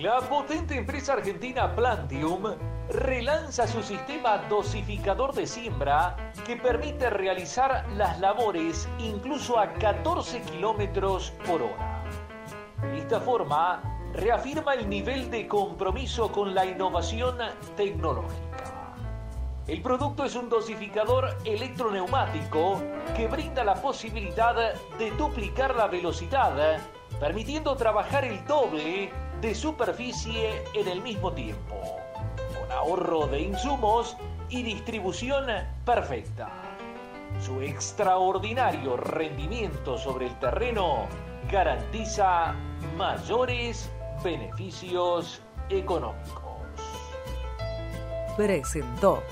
La potente empresa argentina Plantium relanza su sistema dosificador de siembra que permite realizar las labores incluso a 14 kilómetros por hora. De esta forma, reafirma el nivel de compromiso con la innovación tecnológica. El producto es un dosificador electroneumático que brinda la posibilidad de duplicar la velocidad, permitiendo trabajar el doble de superficie en el mismo tiempo, con ahorro de insumos y distribución perfecta. Su extraordinario rendimiento sobre el terreno garantiza mayores beneficios económicos. Presentó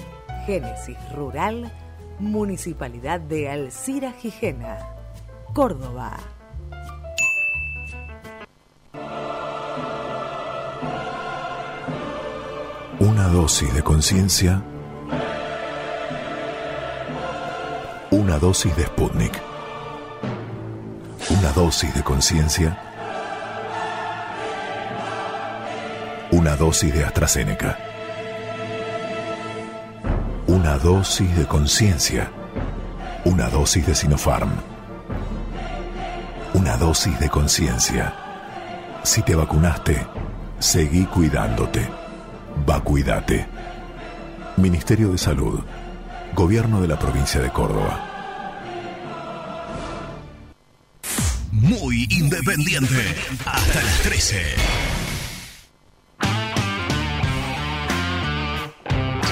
Génesis Rural, Municipalidad de Alcira Gijena, Córdoba. Una dosis de conciencia. Una dosis de Sputnik. Una dosis de conciencia. Una dosis de AstraZeneca. Una dosis de conciencia. Una dosis de Sinopharm. Una dosis de conciencia. Si te vacunaste, seguí cuidándote. Vacuídate. Ministerio de Salud. Gobierno de la provincia de Córdoba. Muy independiente. Hasta las 13.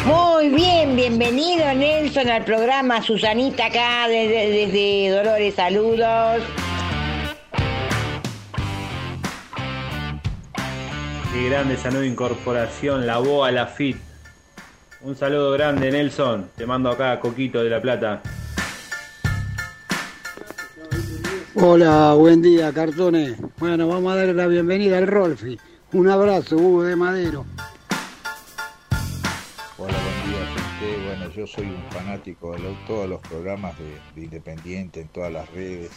Muy bien, bienvenido Nelson al programa. Susanita acá desde, desde Dolores, saludos. Qué grande esa nueva incorporación, la BOA, la FIT. Un saludo grande, Nelson. Te mando acá a Coquito de La Plata. Hola, buen día, cartones. Bueno, vamos a darle la bienvenida al Rolfi. Un abrazo, Hugo de Madero. Hola, buen día, gente. Bueno, yo soy un fanático de lo- todos los programas de, de Independiente en todas las redes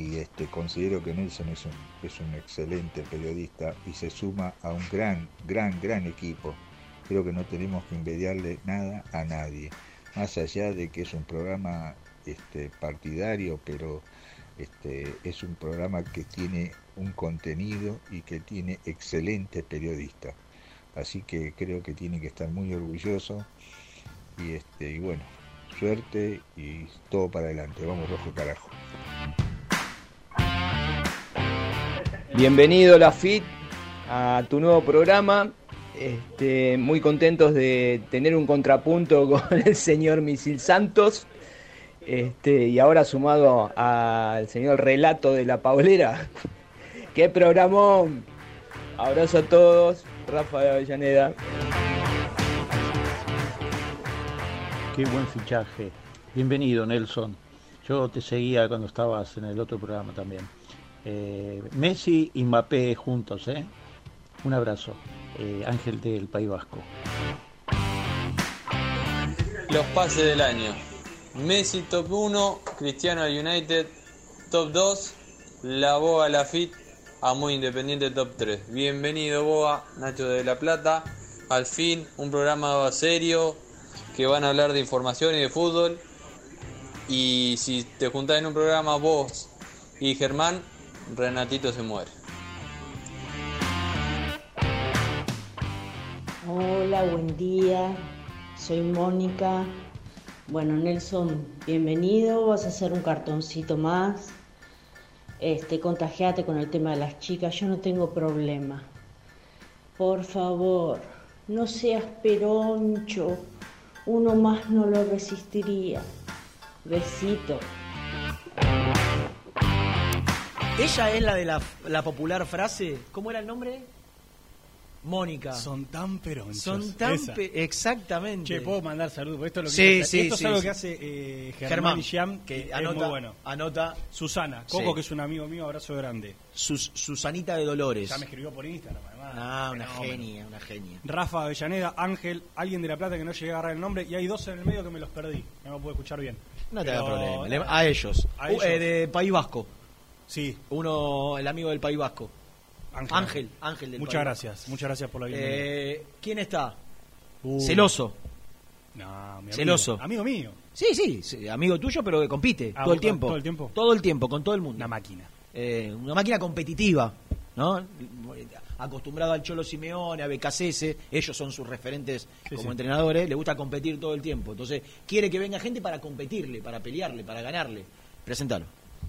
y este considero que Nelson es un, excelente periodista y se suma a un gran, gran, gran equipo. Creo que no tenemos que envidiarle nada a nadie, más allá de que es un programa este, partidario, pero este, es un programa que tiene un contenido y que tiene excelentes periodistas. Así que creo que tiene que estar muy orgulloso y y bueno, suerte y todo para adelante. Vamos rojo carajo. Bienvenido la FIT a tu nuevo programa. Este, muy contentos de tener un contrapunto <laughs> con el señor Misil Santos. Este, y ahora sumado al señor Relato de la Paulera. <laughs> ¡Qué programón! Abrazo a todos. Rafa de Avellaneda. Qué buen fichaje. Bienvenido, Nelson. Yo te seguía cuando estabas en el otro programa también. Eh, Messi y Mbappé juntos, ¿eh? Un abrazo. Eh, Ángel del País Vasco. Los pases del año. Messi top 1, Cristiano United top 2, la Boa la Fit a Muy Independiente top 3. Bienvenido Boa, Nacho de la Plata. Al fin, un programa serio que van a hablar de información y de fútbol. Y si te juntás en un programa vos y Germán, Renatito se muere. Hola, buen día. Soy Mónica. Bueno, Nelson, bienvenido. Vas a hacer un cartoncito más. Este, contagiate con el tema de las chicas. Yo no tengo problema. Por favor, no seas peroncho. Uno más no lo resistiría. Besito. Ella es la de la, la popular frase. ¿Cómo era el nombre? Mónica. Son tan peronchos. Son tan pe- exactamente. Che, puedo mandar saludos. Esto es lo que, Sí, esto sí, es algo que hace eh, Germán, Germán, Villam, que anota- es muy bueno. Anota. Susana, Coco, que es un amigo mío, abrazo grande. Sus- Susanita de Dolores. Ya me escribió por Instagram, además. Ah, una genia, una genia. Rafa Avellaneda, Ángel, alguien de La Plata que no llegué a agarrar el nombre, y hay dos en el medio que me los perdí. No me puedo escuchar bien. No te hagas problema. Le- A ellos. A Uh, ellos. eh, de País Vasco. Sí. Uno, el amigo del País Vasco. Ángel. Ángel, Ángel del Muchas País gracias, muchas gracias por la bienvenida. Eh, ¿Quién está? Uh. Celoso. No, mi amigo. Celoso. Amigo mío. Sí, sí, sí, amigo tuyo, pero que compite Ah, todo el tiempo. todo el tiempo. Todo el tiempo, con todo el mundo. Una máquina. Eh, una máquina competitiva, ¿no? Acostumbrado al Cholo Simeone, a BKCS, ellos son sus referentes como sí. entrenadores, le gusta competir todo el tiempo. Entonces, quiere que venga gente para competirle, para pelearle, para ganarle. Presentalo.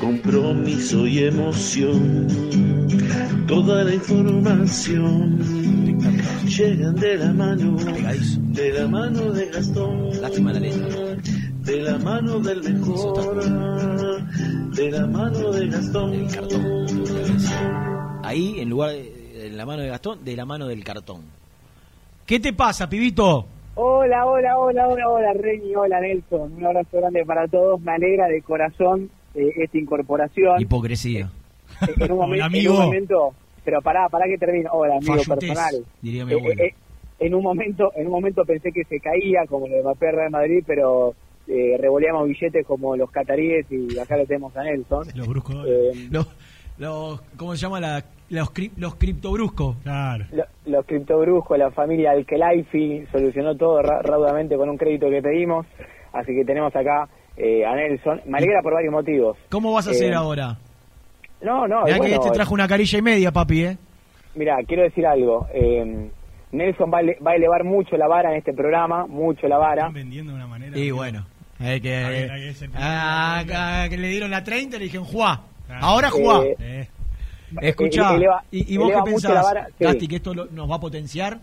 Compromiso y emoción, toda la información llegan de la mano, de la mano de Gastón, Lástima la letra. de la mano del mejor, de la mano de Gastón. Ahí, en lugar de en la mano de Gastón, de la mano del cartón. ¿Qué te pasa, pibito? Hola, hola, hola, hola, hola, Reni, hola, Nelson. Un abrazo grande para todos. Me alegra de corazón eh, esta incorporación. Hipocresía. Eh, en, un <laughs> momen- Hola, en amigo. un momento, pero pará, pará que termine. Hola, amigo Fallutez, personal. diría mi Eh, abuelo. eh, en un momento, en un momento pensé que se caía como lo de Mbappé Real Madrid, pero eh, revoleamos billetes como los cataríes y acá lo tenemos a Nelson. <laughs> Los bruscos. Eh, Los, los ¿cómo se llama? La, los, cri- los criptobruscos. Claro. Lo- los criptobrujos, la familia Alkelaifi solucionó todo ra- raudamente con un crédito que pedimos, así que tenemos acá eh, a Nelson. Me alegra por varios motivos. ¿Cómo vas a Eh, hacer ahora? No, no, Mirá que este trajo una carilla y media, papi, ¿eh? Mira, quiero decir algo. eh, Nelson va a, va a elevar mucho la vara en este programa, mucho la vara. vendiendo de una manera. Y bueno, eh, que, A ver, que le dieron la 30 y le dijeron, juá. Claro. Ahora juá. Eh, Escucha, eh, eleva- ¿y, y vos qué pensás, vara, sí. Gasti, que esto lo- nos va a potenciar?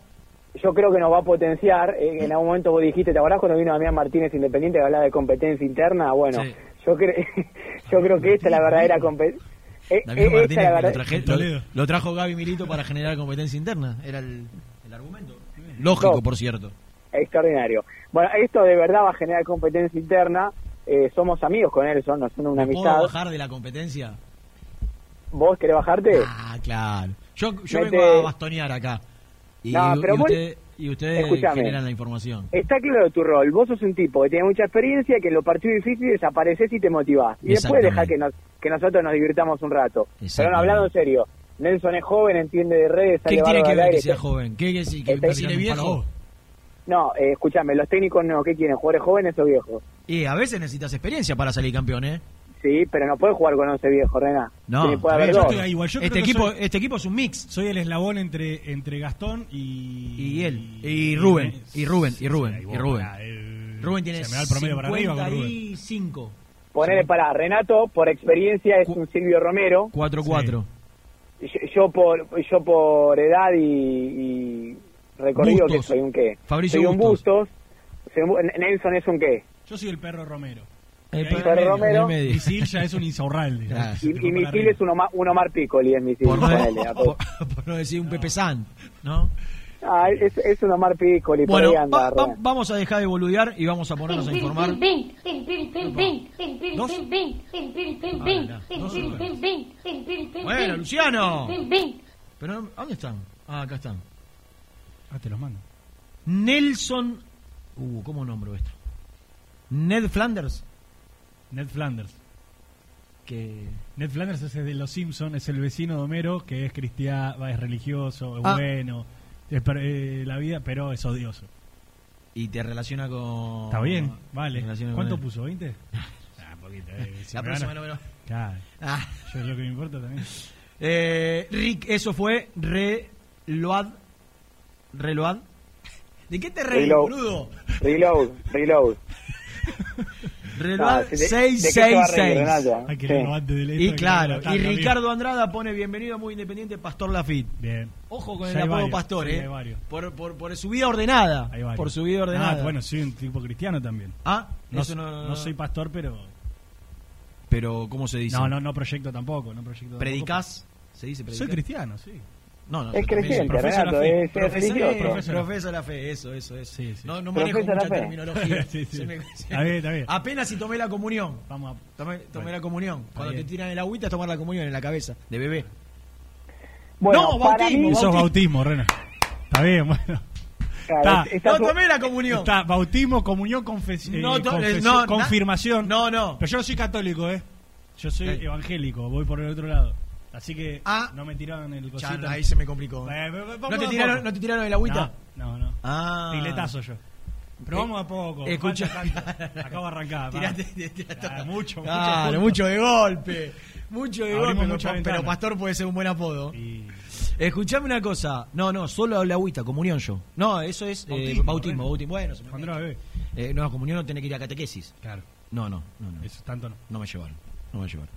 Yo creo que nos va a potenciar. eh, en algún momento vos dijiste, ¿te acordás cuando vino Damián Martínez Independiente que hablaba de competencia interna? Bueno, Sí. yo, cre- <laughs> yo creo que esta es la verdadera competencia. David Martínez la que lo, traje- lo- lo trajo Gaby Milito para generar competencia interna. Era el, el argumento. Lógico, No. por cierto. Extraordinario. Bueno, esto de verdad va a generar competencia interna. Eh, somos amigos con Nelson, nos une una ¿Me ¿Puedo amistad. bajar de la competencia? ¿Vos querés bajarte? Ah, claro. Yo, yo Mete- vengo a bastonear acá. Y, No, pero y vos- usted- y ustedes Escuchame. generan la información. Está claro tu rol. Vos sos un tipo que tiene mucha experiencia, que en los partidos difíciles apareces y te motivás. Y después deja que, nos, que nosotros nos divirtamos un rato. Pero no, hablando en serio. Nelson es joven, entiende de redes, ¿Qué tiene que ver que sea joven? ¿Qué, qué, que, que un viejo? No, eh, escúchame, los técnicos no, ¿qué quieren? ¿Jugadores jóvenes o viejos? Y a veces necesitas experiencia para salir campeón, ¿eh? Sí, pero no puedes jugar con 11 viejos, Rená. No, Sí, puede está haber bien, dos. yo estoy ahí igual. Yo este, equipo, soy- este equipo es un mix. Soy el eslabón entre, entre Gastón y. Y él. Y Rubén. Y Rubén. Y Rubén. Y Rubén. Rubén tiene se me da el promedio para arriba con Rubén. 55. Ponele para Renato, por experiencia es un Silvio Romero. 4-4. Yo, yo por yo por edad y, y recorrido Bustos. que soy un qué. Fabricio soy un Bustos. Bustos. Soy un Bu- Nelson es un qué. Yo soy el perro Romero. El Romero. Misil ya es un insaurralde. Claro. Y, y Misil es un Omar, un Omar Piccoli en Misil. Por no, ponele, por, por no decir un Pepe San, ¿no? Ah, es, es un Omar Piccoli, por Bueno, ahí anda. va- va- Rená. vamos a dejar de boludear y vamos a ponernos a informar. Bueno, Luciano. Pero, ¿dónde están? Ah, acá están. Ah, te los mando. Nelson. Uh, ¿cómo nombro esto? Ned Flanders. Ned Flanders. Que. Ned Flanders es de Los Simpsons, es el vecino de Homero que es cristiano, es religioso, es Ah. bueno, es eh, la vida, pero es odioso. Y te relaciona con. Está bien, vale. ¿Cuánto puso? ¿20? <laughs> Ah, poquito. eh, si La me próxima lo- Claro. Ah. Yo es lo que me importa también. <laughs> Eh, Rick, eso fue Reload. ¿Reload? <laughs> ¿De qué te reís, Reload. boludo? Reload, reload. Ah, ¿de- de qué se va a reír, 666. Renato? Hay que Sí. leerlo antes de leer Y claro, y Ricardo Andrada pone bienvenido muy independiente Pastor Lafitte. Bien. Ojo con el apodo varios, Pastor, sí, eh. hay varios. Por, por, por su vida ordenada. Hay varios. Por su vida ordenada. Ah, bueno, soy un tipo cristiano también. Ah, No, eso no, no soy pastor, pero. Pero, ¿cómo se dice? No, no, no proyecto tampoco. No proyecto ¿Predicás? ¿Se dice tampoco. predicás? Soy cristiano, sí. No, no, Es creciente, Renato, de la fe. es- religioso. de la fe, eso, eso, eso. Sí, sí. No, no manejo la mucha fe. terminología. <laughs> Sí. Se me- Está bien, está bien. Apenas si tomé la comunión. Vamos Tomé, tomé Bueno. la comunión. Cuando te tiran el agüita es tomar la comunión en la cabeza, de bebé. Bueno, No, bautismo, mí, Eso es bautismo, Rena. Está bien, bueno. Claro, Está. está No tomé la comunión. Está bautismo, comunión, confes- No, confes- eh, no, confirmación. No, no. Pero yo no soy católico, ¿eh? Yo soy evangélico, voy por el otro lado. Así que Ah. no me tiraron el cosito. ahí se me complicó. Eh, eh, ¿No te, tiraron. ¿No te tiraron el agüita? No, no. no. Ah. Piletazo yo. Pero Eh, vamos a poco. escucha-. Acabo de arrancar. Tirate, mucho, mucho. Claro, mucho de golpe. Mucho de Abrimos golpe. pero, Pastor puede ser un buen apodo. Y- Escuchame una cosa. No, no, solo el agüita, comunión yo. No, eso es eh, Bautismo, bautismo. Bueno, se me- Cuando. Eh, no, comunión no tiene que ir a catequesis. Claro. No, no, no, no. Eso tanto no. No me llevaron. No me llevaron.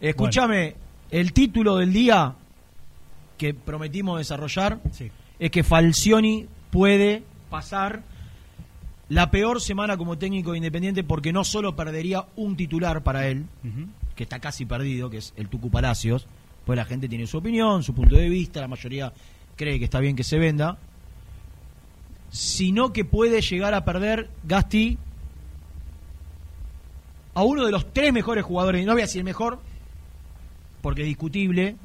Escúchame, el título del día que prometimos desarrollar Sí. es que Falcioni puede pasar la peor semana como técnico de independiente porque no solo perdería un titular para él, que está casi perdido, que es el Tucu Palacios, pues la gente tiene su opinión, su punto de vista, la mayoría cree que está bien que se venda, sino que puede llegar a perder Gasti a uno de los tres mejores jugadores, no voy a decir el mejor, porque es discutible,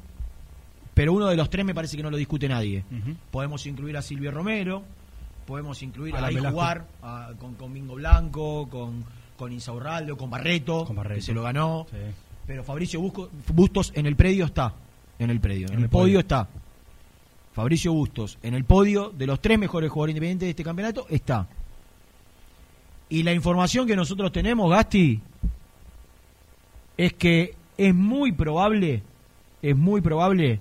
pero uno de los tres me parece que no lo discute nadie. Podemos incluir a Silvio Romero, podemos incluir a, A jugar a- con, con Mingo Blanco, con, con Insaurraldo, con Barreto, Con Barreto. que se lo ganó. Sí. Pero Fabricio Busco- Bustos en el predio está. En el predio. En, En el, el podio, podio. está. Fabricio Bustos en el podio de los tres mejores jugadores independientes de este campeonato está. Y la información que nosotros tenemos, Gasti, es que es muy probable, es muy probable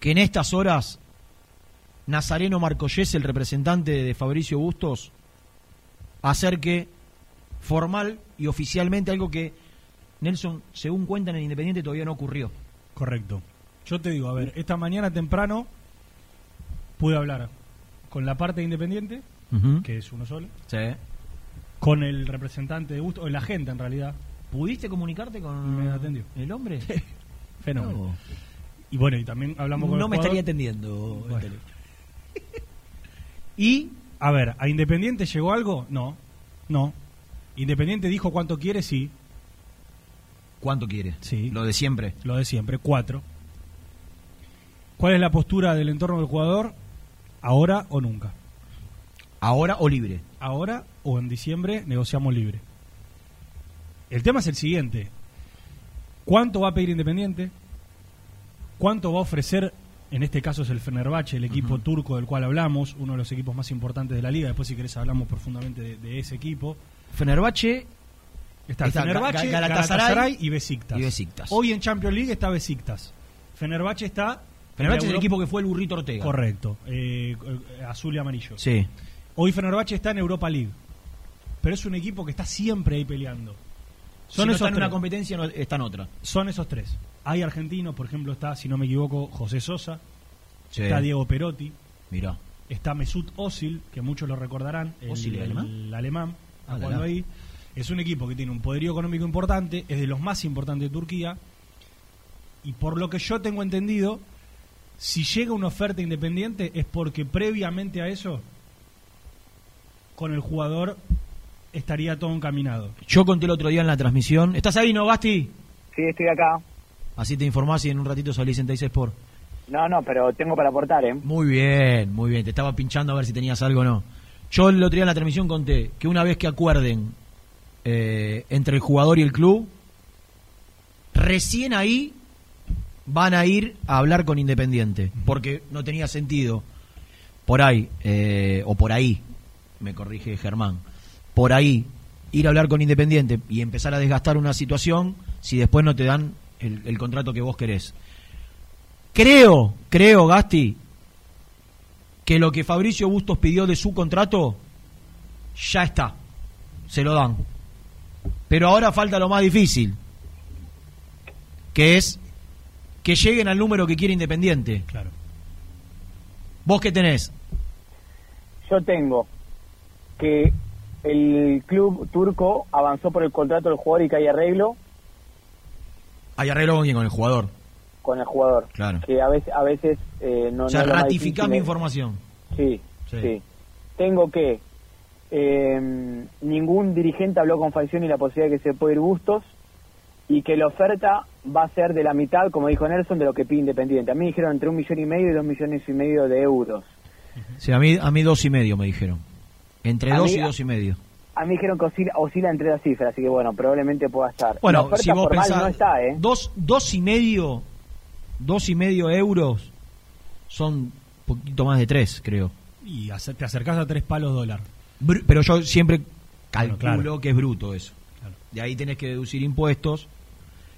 que en estas horas Nazareno Marcollés, el representante de Fabricio Bustos, acerque formal y oficialmente algo que Nelson, según cuentan en Independiente, todavía no ocurrió. Correcto. Yo te digo, a ver, esta mañana temprano pude hablar con la parte de Independiente, que es uno solo, Sí. con el representante de Gusto, o el agente en realidad. ¿Pudiste comunicarte con Me atendió. el hombre? Fenómeno. No. Y bueno, y también hablamos con No el me jugador. estaría atendiendo. Bueno. <laughs> Y, a ver, ¿a Independiente llegó algo? No, no. Independiente dijo cuánto quiere, sí. ¿Cuánto quiere? Sí. Lo de siempre. Lo de siempre, cuatro. ¿Cuál es la postura del entorno del jugador? Ahora o nunca. Ahora o libre. Ahora o en diciembre negociamos libre. El tema es el siguiente. ¿Cuánto va a pedir Independiente? ¿Cuánto va a ofrecer, en este caso es el Fenerbahce, el equipo turco del cual hablamos, uno de los equipos más importantes de la liga, después si querés hablamos profundamente de, de ese equipo. Fenerbahce Está, Está Fenerbahce, Ga- Galatasaray, Galatasaray y Besiktas. y Besiktas. Hoy en Champions League está Besiktas. Fenerbahce está... Fenerbahce es el equipo que fue el burrito Ortega. Correcto, eh, azul y amarillo. Sí. Hoy Fenerbahce está en Europa League, pero es un equipo que está siempre ahí peleando. Son si no esos está en una competencia, no, está en otra. Son esos tres. Hay argentinos, por ejemplo, está, si no me equivoco, José Sosa, Sí. está Diego Perotti, Mirá. está Mesut Özil, que muchos lo recordarán, el, ¿Özil, el alemán? el alemán, Ah, jugando la, la. ahí. Es un equipo que tiene un poderío económico importante, es de los más importantes de Turquía, y por lo que yo tengo entendido, si llega una oferta independiente es porque previamente a eso, con el jugador estaría todo encaminado. Yo conté el otro día en la transmisión. ¿Estás ahí, no, Gasti? Sí, estoy acá. Así te informás y en un ratito salís en Teis Sport. No, no, pero tengo para aportar, ¿eh? Muy bien, muy bien. Te estaba pinchando a ver si tenías algo o no. Yo el otro día en la transmisión conté que una vez que acuerden eh, entre el jugador y el club, recién ahí van a ir a hablar con Independiente. Porque no tenía sentido por ahí, eh, o por ahí, me corrige Germán, por ahí ir a hablar con Independiente y empezar a desgastar una situación si después no te dan el, el contrato que vos querés. Creo, creo, Gasti, que lo que Fabricio Bustos pidió de su contrato ya está. Se lo dan. Pero ahora falta lo más difícil, que es que lleguen al número que quiere Independiente. Claro. ¿Vos qué tenés? Yo tengo que el club turco avanzó por el contrato del jugador y que hay arreglo Hay arreglo con quién, con el jugador. con el jugador. Claro. Que a veces, a veces eh, no o sea, no mi eh. información. Sí, Sí. sí. Tengo que eh, ningún dirigente habló con Falcioni la posibilidad de que se pueda ir Bustos y que la oferta va a ser de la mitad, como dijo Nelson, de lo que pide Independiente. A mí dijeron entre un millón y medio y dos millones y medio de euros. Sí, a mí, a mí dos y medio me dijeron. Entre A dos mí- y dos y medio. A mí dijeron que oscila, oscila entre las cifras, así que bueno, probablemente pueda estar. Bueno, si vos pensás, no está, ¿eh? dos, dos y medio, dos y medio euros son un poquito más de tres, creo. Y te acercás a tres palos dólar. Br- Pero yo siempre calculo claro. que es bruto eso. Claro. De ahí tenés que deducir impuestos.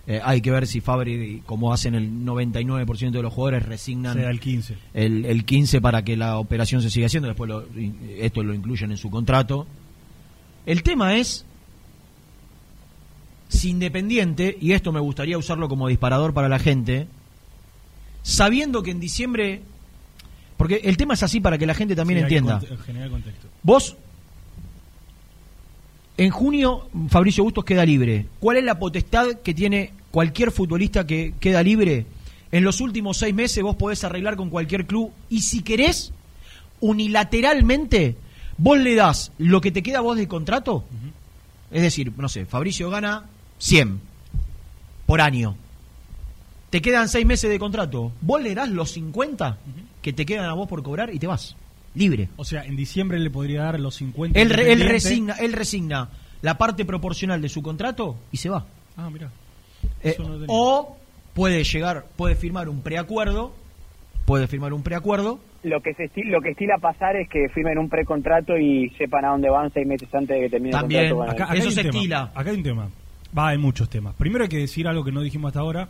Eh, hay que ver si Fabri, como hacen el 99% de los jugadores, resignan el 15. el, el 15 para que la operación se siga haciendo. Después lo- esto lo incluyen en su contrato. El tema es si Independiente, y esto me gustaría usarlo como disparador para la gente, sabiendo que en diciembre, porque el tema es así para que la gente también Sí, entienda. generar contexto. Vos, en junio, Fabricio Bustos queda libre. ¿Cuál es la potestad que tiene cualquier futbolista que queda libre? En los últimos seis meses vos podés arreglar con cualquier club y si querés, unilateralmente, vos le das lo que te queda a vos de contrato. Es decir, no sé, Fabricio gana 100 por año. Te quedan seis meses de contrato. Vos le das los 50 que te quedan a vos por cobrar y te vas. Libre. O sea, en diciembre le podría dar los 50. Él, él resigna, él resigna la parte proporcional de su contrato y se va. Ah, mira. Eh, o puede llegar, puede firmar un preacuerdo, puede firmar un preacuerdo. Lo que, se lo que estila pasar es que firmen un precontrato y sepan a dónde van seis meses antes de que termine También, el contrato. Acá, acá hay un tema. Acá hay un tema. Va, hay muchos temas. Primero hay que decir algo que no dijimos hasta ahora,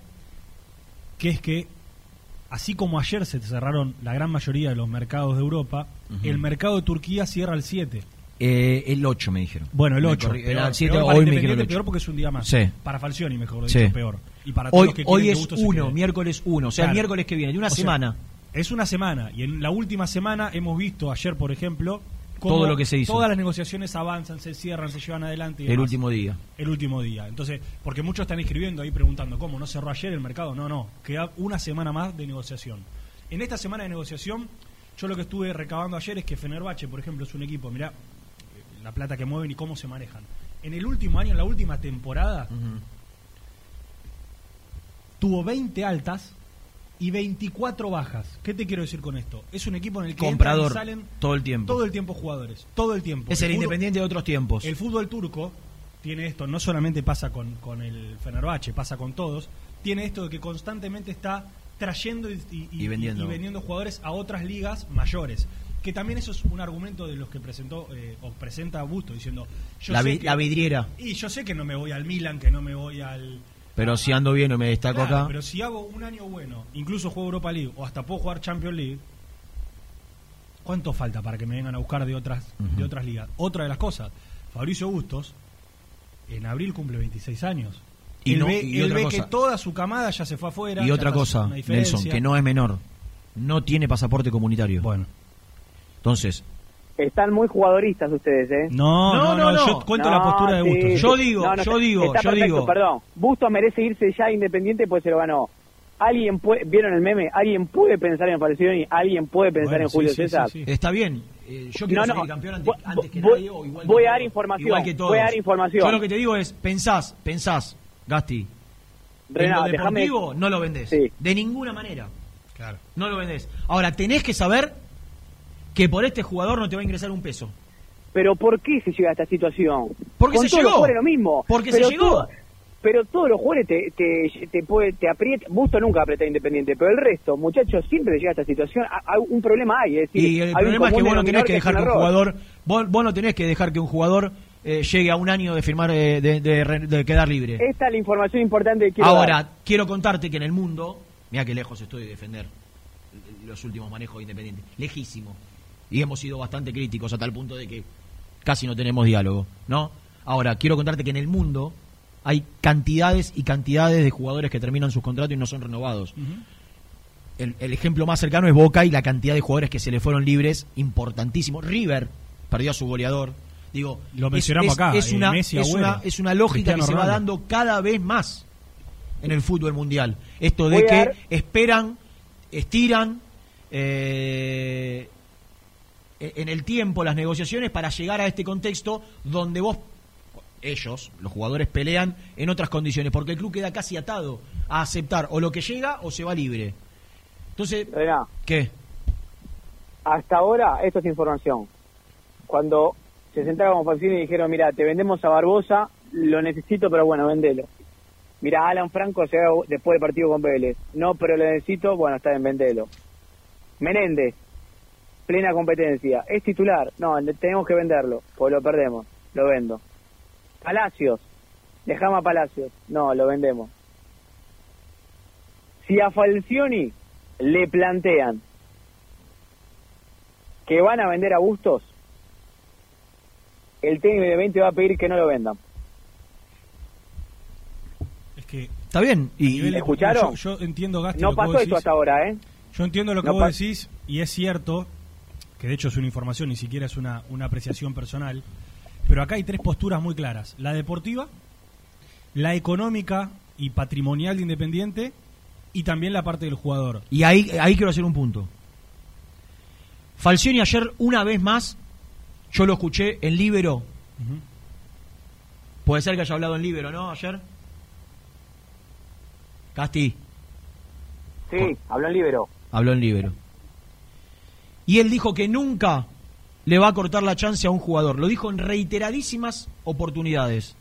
que es que así como ayer se cerraron la gran mayoría de los mercados de Europa, Ujú. el mercado de Turquía cierra el 7. Eh, el 8 me dijeron. Bueno, el Me 8. corrí- peor, era el 7, peor para hoy me dijeron el 8. peor porque es un día más. Sí. Para Falcioni, mejor Sí. dicho, peor. Y para todos Hoy, los que hoy es Bustos se 1, quede. miércoles 1, o sea, el Claro. miércoles que viene, de una O sea, semana. es una semana. Y en la última semana hemos visto ayer, por ejemplo, Todo lo que se hizo. Todas las negociaciones avanzan, se cierran, se llevan adelante. y El demás. último día. El último día. Entonces, porque muchos están escribiendo ahí preguntando, ¿cómo? ¿No cerró ayer el mercado? No, no. Queda una semana más de negociación. En esta semana de negociación, yo lo que estuve recabando ayer es que Fenerbahce, por ejemplo, es un equipo, mirá, la plata que mueven y cómo se manejan. En el último año, en la última temporada, tuvo 20 altas y 24 bajas. ¿Qué te quiero decir con esto? Es un equipo en el que Comprador, y salen todo el tiempo. todo el tiempo jugadores, todo el tiempo. Es el Independiente de otros tiempos. El fútbol turco tiene esto, no solamente pasa con, con el Fenerbahce, pasa con todos, tiene esto de que constantemente está trayendo y, y- Y vendiendo. y vendiendo jugadores a otras ligas mayores. Que también eso es un argumento de los que presentó eh, o presenta Busto diciendo yo La sé vi- la vidriera. y yo sé que no me voy al Milan, que no me voy al Pero si ando bien o me destaco Claro, acá. pero si hago un año bueno, incluso juego Europa League o hasta puedo jugar Champions League, ¿cuánto falta para que me vengan a buscar de otras de otras ligas? Otra de las cosas, Fabricio Bustos en abril cumple 26 años. Y él no- ve, y él ve que toda su camada ya se fue afuera. Y otra cosa. Nelson, que no es menor. No tiene pasaporte comunitario. Bueno. Entonces, Están muy jugadoristas ustedes, ¿eh? No, no, no, yo cuento la postura de sí. Bustos. Yo digo, No, no, yo está- digo, está yo perfecto, digo. Perdón, Bustos merece irse ya Independiente pues se lo ganó. ¿Alguien puede, vieron el meme? ¿Alguien puede pensar en Falcioni? ¿Alguien puede pensar Bueno, en Julio sí, César? sí, sí. Está bien. Eh, yo quiero No, no. salir campeón antes, antes que Voy- nadie o igual voy que a dar todos. información, Igual que todos. voy a dar información. Yo lo que te digo es, pensás, pensás, Gasti. Renato, en lo deportivo no lo vendés. De ninguna manera. Claro. No lo vendés. Ahora, tenés que saber que por este jugador no te va a ingresar un peso. Pero ¿por qué se llega a esta situación? Porque Con se todos llegó. lo mismo. Porque Pero se llegó. todo- pero todos los jugadores te, te, te, puede, te aprietan. Busto nunca aprieta Independiente, pero el resto, muchachos, siempre llega a esta situación. a- un problema hay. Es decir, Y el hay problema es que vos no tenés que dejar que un jugador, vos, vos no tenés que dejar que un jugador eh, llegue a un año de firmar, eh, de, de de quedar libre. Esta es la información importante que quiero Ahora, dar. quiero contarte que en el mundo, mira que lejos estoy de defender los últimos manejos de Independiente, lejísimo. Y hemos sido bastante críticos a tal punto de que casi no tenemos diálogo, ¿no? Ahora, quiero contarte que en el mundo hay cantidades y cantidades de jugadores que terminan sus contratos y no son renovados. El, el ejemplo más cercano es Boca y la cantidad de jugadores que se le fueron libres, importantísimo. River perdió a su goleador. Digo, Lo es- mencionamos es, acá, Es eh, una, Messi, es, una, es una lógica Cristiano que se va dando cada vez más en el fútbol mundial. Esto de Voy que esperan, estiran eh, en el tiempo las negociaciones para llegar a este contexto donde vos, ellos, los jugadores, pelean en otras condiciones, porque el club queda casi atado a aceptar o lo que llega o se va libre. Entonces, Rená, ¿qué? hasta ahora, esto es información. Cuando se sentaron con Falcioni y dijeron, mira, te vendemos a Barbosa, lo necesito, pero bueno, vendelo. Mira, Alan Franco se va después del partido con Vélez. No, pero lo necesito, bueno, está bien, vendelo. Menéndez, plena competencia. ¿Es titular? No, tenemos que venderlo, pues lo perdemos. Lo vendo. Palacios, dejamos a Palacios. No, lo vendemos. Si a Falcioni le plantean que van a vender a Bustos, el técnico de 20 va a pedir que no lo vendan. Es que Está bien. Y, de- ¿Escucharon? Yo, yo entiendo, Gasti, No pasó esto hasta ahora, ¿eh? Yo entiendo lo que No vos decís y es cierto, que de hecho es una información, ni siquiera es una, una apreciación personal, pero acá hay tres posturas muy claras. La deportiva, la económica y patrimonial de Independiente y también la parte del jugador. y ahí, ahí quiero hacer un punto. Falcioni ayer, una vez más, yo lo escuché en Libero. Puede ser que haya hablado en Libero, ¿no? Ayer. Casti, Sí, habló en libero. habló en Libero. Y él dijo que nunca le va a cortar la chance a un jugador. Lo dijo en reiteradísimas oportunidades.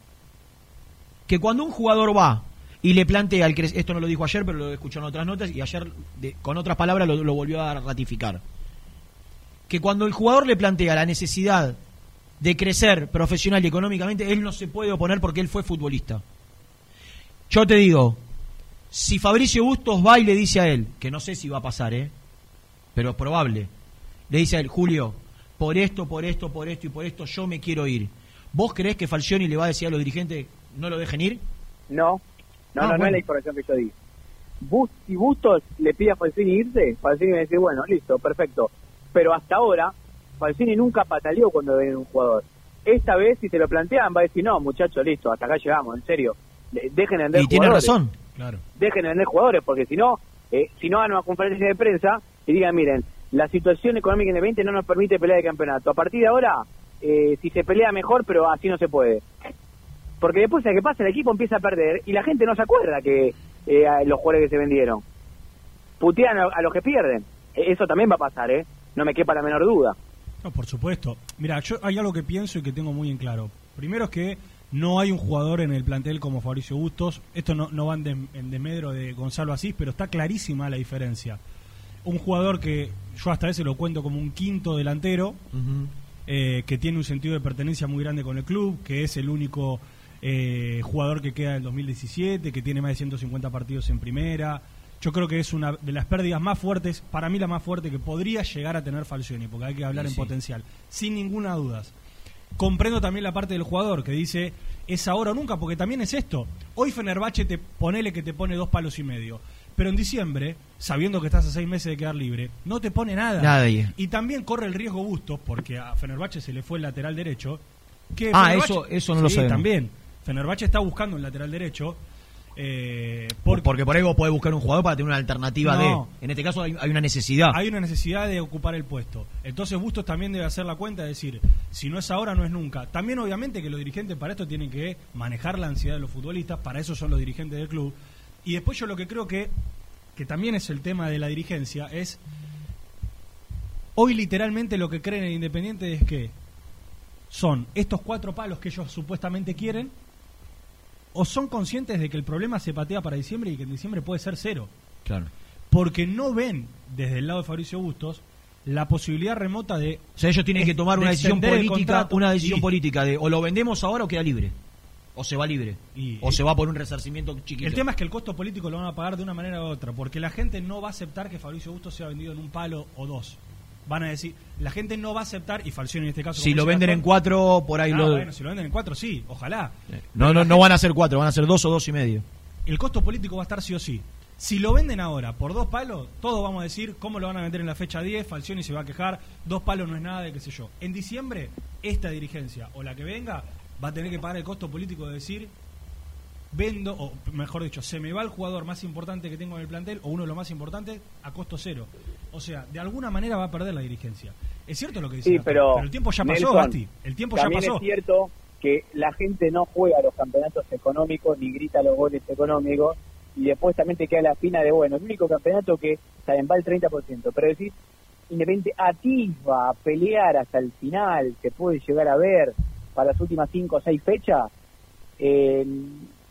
que cuando un jugador va y le plantea, cre- esto no lo dijo ayer, pero lo escuchó en otras notas y ayer con otras palabras lo, lo volvió a ratificar, que cuando el jugador le plantea la necesidad de crecer profesional y económicamente, él no se puede oponer porque él fue futbolista. Yo te digo, si Fabricio Bustos va y le dice a él, que no sé si va a pasar, ¿eh? pero es probable, le dice a él, Julio, por esto, por esto, por esto y por esto, yo me quiero ir. ¿Vos creés que Falcioni le va a decir a los dirigentes, no lo dejen ir? No, no, Ah, no, no es la información que yo di. Bus, si Bustos le pide a Falcini irse, Falcini va a decir, bueno, listo, perfecto. Pero hasta ahora, Falcini nunca pataleó cuando viene un jugador. Esta vez, si se lo plantean, va a decir, no, muchachos, listo, hasta acá llegamos, en serio. Dejen de vender Y tiene jugadores. razón. Claro. Dejen de vender jugadores, porque si no, eh, si no hagan una conferencia de prensa y digan, miren, la situación económica independiente no nos permite pelear de campeonato. A partir de ahora, eh, si se pelea mejor, pero así no se puede. Porque después, ¿qué pasa? El equipo empieza a perder y la gente no se acuerda que eh, los jugadores que se vendieron. Putean a, los que pierden. Eh, Eso también va a pasar, ¿eh? No me quepa la menor duda. No, por supuesto. Mira, yo hay algo que pienso y que tengo muy en claro. Primero es que no hay un jugador en el plantel como Fabricio Bustos. Esto no, no va en, des- en de Gonzalo Asís, pero está clarísima la diferencia. Un jugador que yo hasta veces lo cuento como un quinto delantero, eh, que tiene un sentido de pertenencia muy grande con el club, que es el único eh, jugador que queda del 2017, que tiene más de 150 partidos en primera. Yo creo que es una de las pérdidas más fuertes, para mí la más fuerte que podría llegar a tener Falcioni, porque hay que hablar Sí, en sí. potencial, sin ninguna duda. Comprendo también la parte del jugador que dice es ahora o nunca, porque también es esto. Hoy Fenerbahce te ponele que te pone dos palos y medio, pero en diciembre, sabiendo que estás a seis meses de quedar libre, no te pone nada. Nadie. Y también corre el riesgo Bustos, porque a Fenerbahce se le fue el lateral derecho. Que Ah, Fenerbahce- eso- eso no lo sabemos. también. Fenerbahce está buscando un lateral derecho. eh, Porque, porque por ahí vos podés buscar un jugador para tener una alternativa No. de... En este caso hay, hay una necesidad. Hay una necesidad de ocupar el puesto. Entonces Bustos también debe hacer la cuenta de decir, si no es ahora, no es nunca. También obviamente que los dirigentes para esto tienen que manejar la ansiedad de los futbolistas, para eso son los dirigentes del club. Y después yo lo que creo que, que también es el tema de la dirigencia, es, hoy literalmente lo que creen en Independiente es que son estos cuatro palos que ellos supuestamente quieren, o son conscientes de que el problema se patea para diciembre y que en diciembre puede ser cero Claro. porque no ven desde el lado de Fabricio Bustos la posibilidad remota de O sea, ellos tienen que tomar una decisión política, una decisión Y- política de o lo vendemos ahora o queda libre. O se va libre. Y- o se va por un resarcimiento chiquito. El tema es que el costo político lo van a pagar de una manera u otra, porque la gente no va a aceptar que Fabricio Bustos sea vendido en un palo o dos. Van a decir, la gente no va a aceptar, y Falcioni en este caso... si lo venden en cuatro, por ahí ah, lo... bueno, si lo venden en cuatro, sí, ojalá. No, no, no van a ser cuatro, van a ser dos o dos y medio. El costo político va a estar sí o sí. Si lo venden ahora por dos palos, todos vamos a decir cómo lo van a vender en la fecha 10, Falcioni se va a quejar, dos palos no es nada de qué sé yo. En diciembre, esta dirigencia o la que venga va a tener que pagar el costo político de decir vendo, o mejor dicho, se me va el jugador más importante que tengo en el plantel, o uno de los más importantes, a costo cero. O sea, de alguna manera va a perder la dirigencia. Es cierto lo que dice Sí, pero, el tiempo ya pasó, Nelson, Gasti. El tiempo ya también pasó. es cierto que la gente no juega los campeonatos económicos ni grita los goles económicos y después también te queda la espina de, bueno, el único campeonato que saben, va el 30%, pero decís, Independiente atisba a pelear hasta el final, se puede llegar a ver para las últimas 5 o 6 fechas, eh,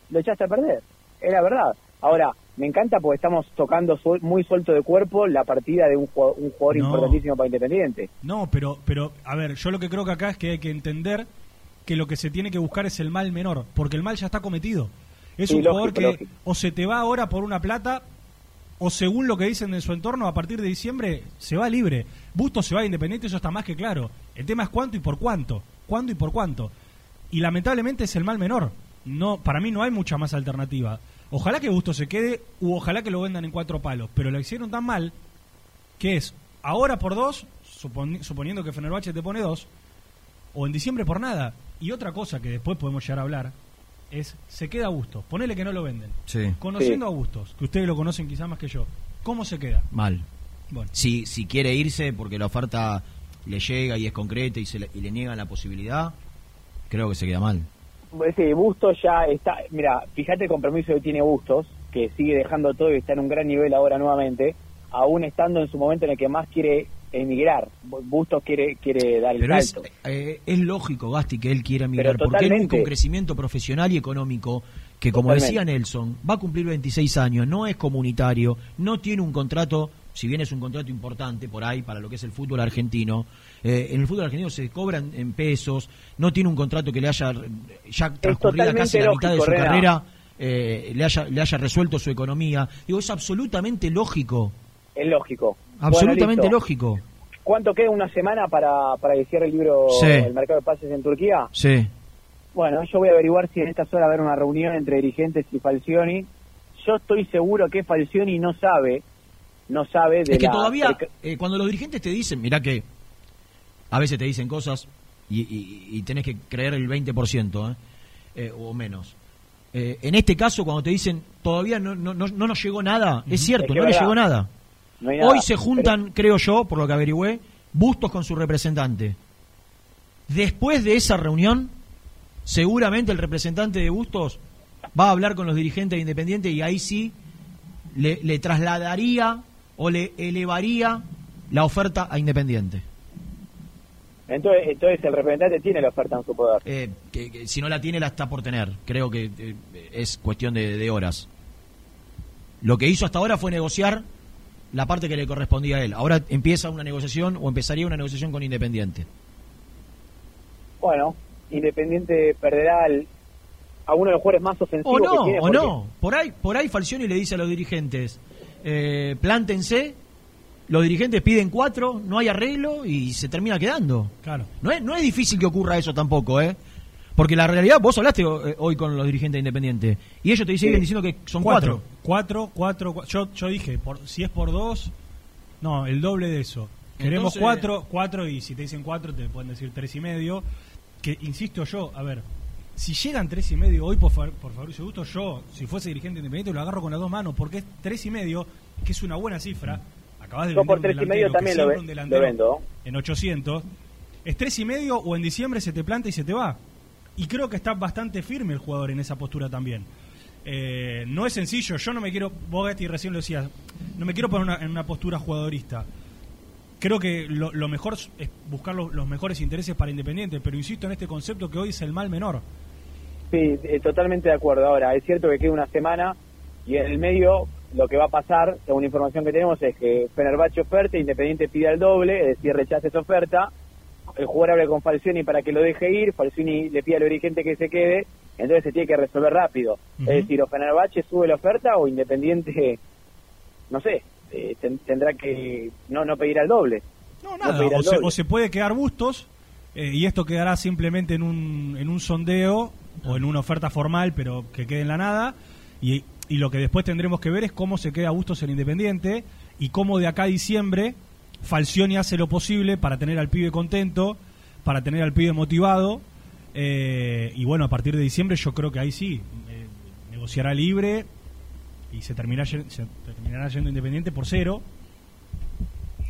lo echaste a perder, es la verdad. Ahora, me encanta porque estamos tocando suel- muy suelto de cuerpo la partida de un jugador, un jugador No. importantísimo para Independiente. No, pero, pero, a ver, yo lo que creo que acá es que hay que entender que lo que se tiene que buscar es el mal menor, porque el mal ya está cometido. Es Sí, un lógico, jugador que lógico. o se te va ahora por una plata, o según lo que dicen de su entorno, a partir de diciembre se va libre. Busto se va a Independiente, eso está más que claro. El tema es cuánto y por cuánto. ¿Cuándo y por cuánto? Y lamentablemente es el mal menor. No, para mí no hay mucha más alternativa. Ojalá que Busto se quede, u ojalá que lo vendan en cuatro palos. Pero lo hicieron tan mal que es ahora por dos, suponi- suponiendo que Fenerbahce te pone dos, o en diciembre por nada. Y otra cosa que después podemos llegar a hablar es, se queda a Bustos. Ponele que no lo venden. Sí. Conociendo Sí. a Bustos, que ustedes lo conocen quizás más que yo, ¿cómo se queda? Mal. Bueno. Si, si quiere irse porque la oferta le llega y es concreta y, se le, y le niegan la posibilidad, creo que se queda mal. Sí, Bustos ya está, mira, fíjate el compromiso que tiene Bustos, que sigue dejando todo y está en un gran nivel ahora nuevamente, aún estando en su momento en el que más quiere emigrar. Bustos quiere quiere dar el Pero es, salto. eh, es lógico, Gasti, que él quiera migrar, Pero porque él un crecimiento profesional y económico que como Totalmente. decía Nelson, va a cumplir 26 años, no es comunitario, no tiene un contrato, si bien es un contrato importante por ahí para lo que es el fútbol argentino, eh, en el fútbol argentino se cobran en pesos, no tiene un contrato que le haya ya transcurrida casi la mitad de su carrera, eh, le, haya, le haya resuelto su economía. Digo, es absolutamente lógico, Es lógico. absolutamente Bueno, lógico. ¿Cuánto queda? ¿Una semana para, para que cierre el libro Sí. El mercado de pases en Turquía? Sí. Bueno, yo voy a averiguar si en estas horas va a haber una reunión entre dirigentes y Falcioni. Yo estoy seguro que Falcioni no sabe, no sabe de Es que la... todavía, eh, cuando los dirigentes te dicen, mirá que a veces te dicen cosas y, y- y tenés que creer el 20% ¿eh? Eh, o menos. Eh, en este caso, cuando te dicen todavía no, no, no, no nos llegó nada, es cierto, Es que no le verdad. llegó nada. Hoy se juntan, creo yo, por lo que averigüé, Bustos con su representante. Después de esa reunión, seguramente el representante de Bustos va a hablar con los dirigentes de Independiente y ahí sí le, le trasladaría o le elevaría la oferta a Independiente. Entonces, entonces el representante tiene la oferta en su poder. Eh, que, que si no la tiene, la está por tener. Creo que eh, es cuestión de, de horas. Lo que hizo hasta ahora fue negociar la parte que le correspondía a él. Ahora empieza una negociación o empezaría una negociación con Independiente. Bueno, Independiente perderá al- a uno de los jugadores más ofensivos O no, que tiene. o porque- no. Por ahí, por ahí Falcioni le dice a los dirigentes, eh, plántense, los dirigentes piden cuatro, no hay arreglo y se termina quedando. Claro. No es, no es difícil que ocurra eso tampoco, ¿eh? Porque la realidad, vos hablaste eh, hoy con los dirigentes de Independiente y ellos te siguen Sí. diciendo que son cuatro. Cuatro, cuatro, cua- Yo, yo dije, por, si es por dos, no, el doble de eso. Queremos Entonces- cuatro, cuatro y si te dicen cuatro te pueden decir tres y medio. Que insisto yo, a ver, si llegan tres y medio hoy por, por Fabricio Gusto, yo, si fuese dirigente independiente, lo agarro con las dos manos porque es tres y medio, que es una buena cifra. Acabas de Yo vender por un tres y delantero medio que también lo siempre ve- un lo vendo. En 800. Es tres y medio o en diciembre se te planta y se te va. Y creo que está bastante firme el jugador en esa postura también. Eh, no es sencillo, yo no me quiero, vos Gatti recién lo decías, no me quiero poner una- en una postura jugadorista. Creo que lo, lo mejor es buscar los, los mejores intereses para Independiente, pero insisto en este concepto que hoy es el mal menor. Sí, eh, totalmente de acuerdo. Ahora, es cierto que queda una semana y en el medio lo que va a pasar, según la información que tenemos, es que Fenerbahce oferta, Independiente pide el doble, es decir, rechaza esa oferta. El jugador habla con Falcioni para que lo deje ir, Falcioni le pide al dirigente que se quede, entonces se tiene que resolver rápido. Es decir, o Fenerbahce sube la oferta o Independiente, no sé, eh, ten- tendrá que no no pedir al doble. No, Nada, o, se, o se puede quedar bustos eh, y esto quedará simplemente en un, en un sondeo o en una oferta formal, pero que quede en la nada. Y, y lo que después tendremos que ver es cómo se queda Bustos en Independiente y cómo de acá a diciembre Falcioni hace lo posible para tener al pibe contento, para tener al pibe motivado. eh, y bueno, a partir de diciembre yo creo que ahí sí, eh, negociará libre y se, termina, yen- se terminará yendo Independiente por cero.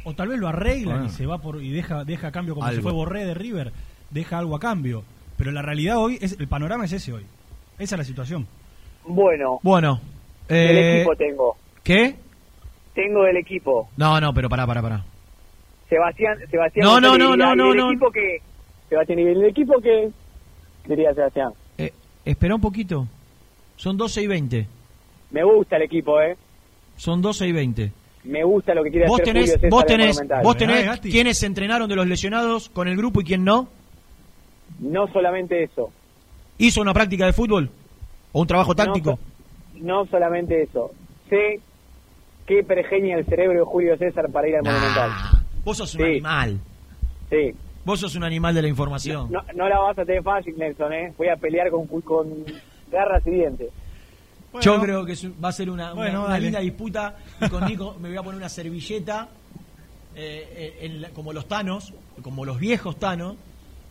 O tal vez lo arreglan Bueno. y se va por y deja deja a cambio como se Algo. fue Borré de River, deja algo a cambio. Pero la realidad hoy es el panorama es ese hoy. Esa es la situación. Bueno, Bueno. del eh, equipo tengo. ¿Qué? Tengo del equipo. No, no, pero pará, pará, pará. Sebastián, Sebastián No, no, no, no, ¿y no, el no. equipo que Sebastián y el equipo que diría Sebastián. Eh, espera un poquito. Son 12 y 20. Me gusta el equipo, eh. Son 12 y 20. Me gusta lo que quiere Vos hacer tenés, Julio César vos en tenés, vos tenés quiénes se entrenaron de los lesionados con el grupo y quién no. No solamente eso, ¿Hizo una práctica de fútbol? ¿O un trabajo táctico? no solamente eso. Sé que pergeña el cerebro de Julio César para ir al Monumental. Vos sos un Sí. animal. Sí. Vos sos un animal de la información. No, no la vas a tener fácil, Nelson, eh. Voy a pelear con, con garras y dientes. Yo creo que va a ser una, Bueno, linda disputa. Y con Nico <laughs> me voy a poner una servilleta, eh, eh, en la- como los tanos, como los viejos tanos,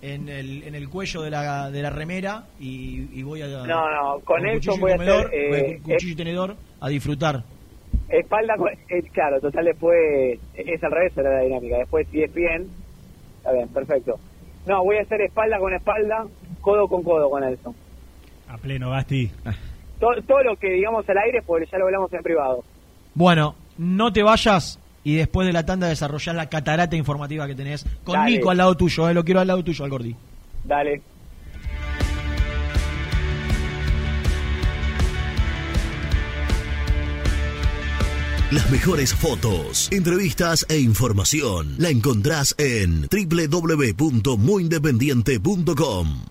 en el, en el cuello de la, de la remera y, y voy a. No, no, con Nelson y voy a hacer, eh, cuchillo y tenedor a disfrutar. Espalda, con- eh, claro, total después es al revés era la dinámica. Después si es bien, está bien, perfecto. No, voy a hacer espalda con espalda, codo con codo con Nelson. A pleno, Gasti. Todo, todo lo que digamos al aire, porque ya lo hablamos en privado. Bueno, no te vayas y después de la tanda desarrollás la catarata informativa que tenés con Nico al lado tuyo, eh, lo quiero al lado tuyo al Gordi. Dale. Las mejores fotos, entrevistas e información la encontrás en www.muyindependiente.com.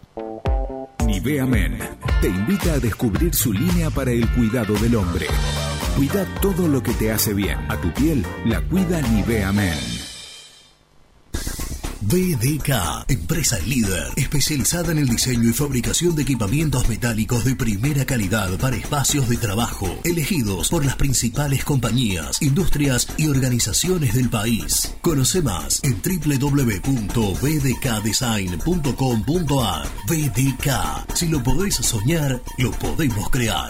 Nivea Men te invita a descubrir su línea para el cuidado del hombre. Cuida todo lo que te hace bien. A tu piel la cuida Nivea Men. BDK, empresa líder, especializada en el diseño y fabricación de equipamientos metálicos de primera calidad para espacios de trabajo, elegidos por las principales compañías, industrias y organizaciones del país. Conoce más en www.bdkdesign.com.ar. BDK, si lo podés soñar, lo podemos crear.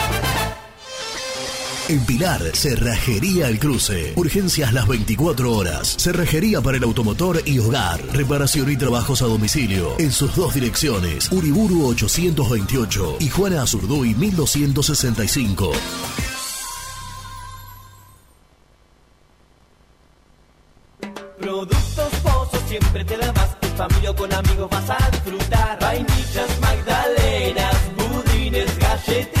En Pilar, Cerrajería El Cruce. Urgencias las 24 horas. Cerrajería para el automotor y hogar. Reparación y trabajos a domicilio. En sus dos direcciones. Uriburu 828 y Juana Azurduy 1265. Productos Pozos siempre te da más. En familia con amigos vas a disfrutar. Vainillas, magdalenas, budines, galletitas.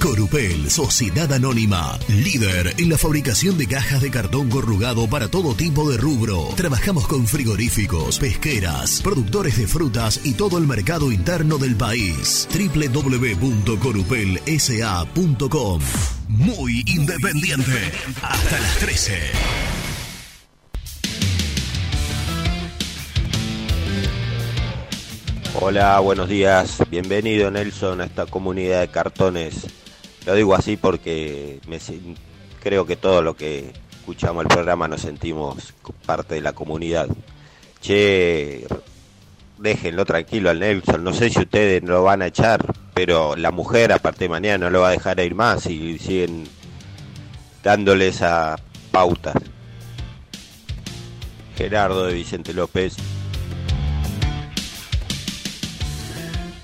Corupel, Sociedad Anónima, líder en la fabricación de cajas de cartón corrugado para todo tipo de rubro. Trabajamos con frigoríficos, pesqueras, productores de frutas y todo el mercado interno del país. www.corupelsa.com Muy independiente. Hasta las 13. Hola, buenos días. Bienvenido Nelson a esta comunidad de cartones. Lo digo así porque me, creo que todo lo que escuchamos el programa nos sentimos parte de la comunidad. Che, déjenlo tranquilo al Nelson. No sé si ustedes lo van a echar, pero la mujer aparte de mañana no lo va a dejar ir más y siguen dándole esa pauta. Gerardo de Vicente López.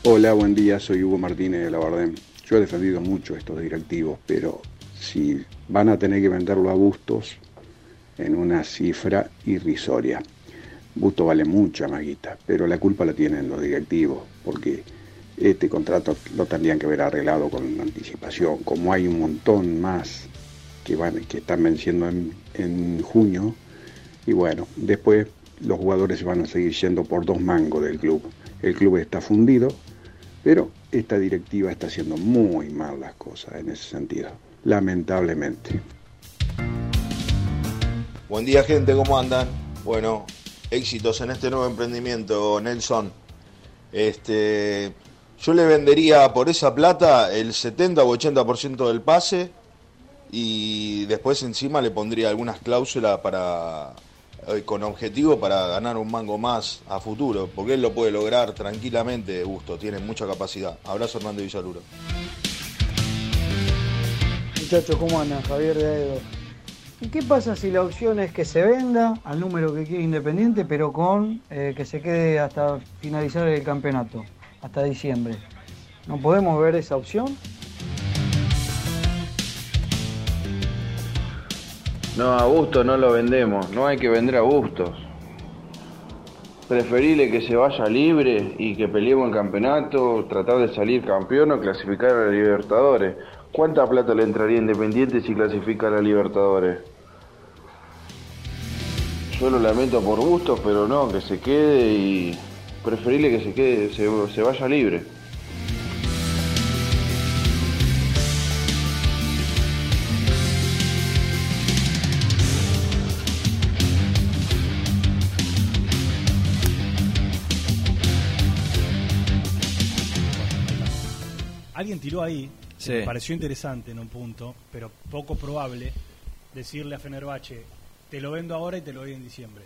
Hola, buen día, soy Hugo Martínez de la Bardem. Yo he defendido mucho estos directivos, pero si van a tener que venderlo a Bustos en una cifra irrisoria. Bustos vale mucha maguita, pero la culpa la tienen los directivos, porque este contrato lo tendrían que haber arreglado con anticipación. Como hay un montón más que, van, que están venciendo en, en junio, y bueno, después los jugadores se van a seguir yendo por dos mangos del club. El club está fundido, pero esta directiva está haciendo muy mal las cosas en ese sentido, lamentablemente. Buen día gente, ¿cómo andan? Bueno, éxitos en este nuevo emprendimiento, Nelson. Este, yo le vendería por esa plata el 70 o 80% del pase y después encima le pondría algunas cláusulas para con objetivo para ganar un mango más a futuro, porque él lo puede lograr tranquilamente, Gusto, tiene mucha capacidad. Abrazo Hernando Villaluro. Muchachos, ¿cómo andan? Javier de Aedo. ¿Y qué pasa si la opción es que se venda al número que quiere Independiente, pero con eh, que se quede hasta finalizar el campeonato, hasta diciembre? ¿No podemos ver esa opción? No, a Bustos no lo vendemos, no hay que vender a Bustos. Preferible que se vaya libre y que peleemos el campeonato, tratar de salir campeón o clasificar a la Libertadores. ¿Cuánta plata le entraría Independiente si clasifica a la Libertadores? Yo lo lamento por Bustos, pero no, que se quede y preferible que se quede, se, se vaya libre. Ahí, Sí. me pareció interesante en un punto, pero poco probable, decirle a Fenerbahce, te lo vendo ahora y te lo doy en diciembre.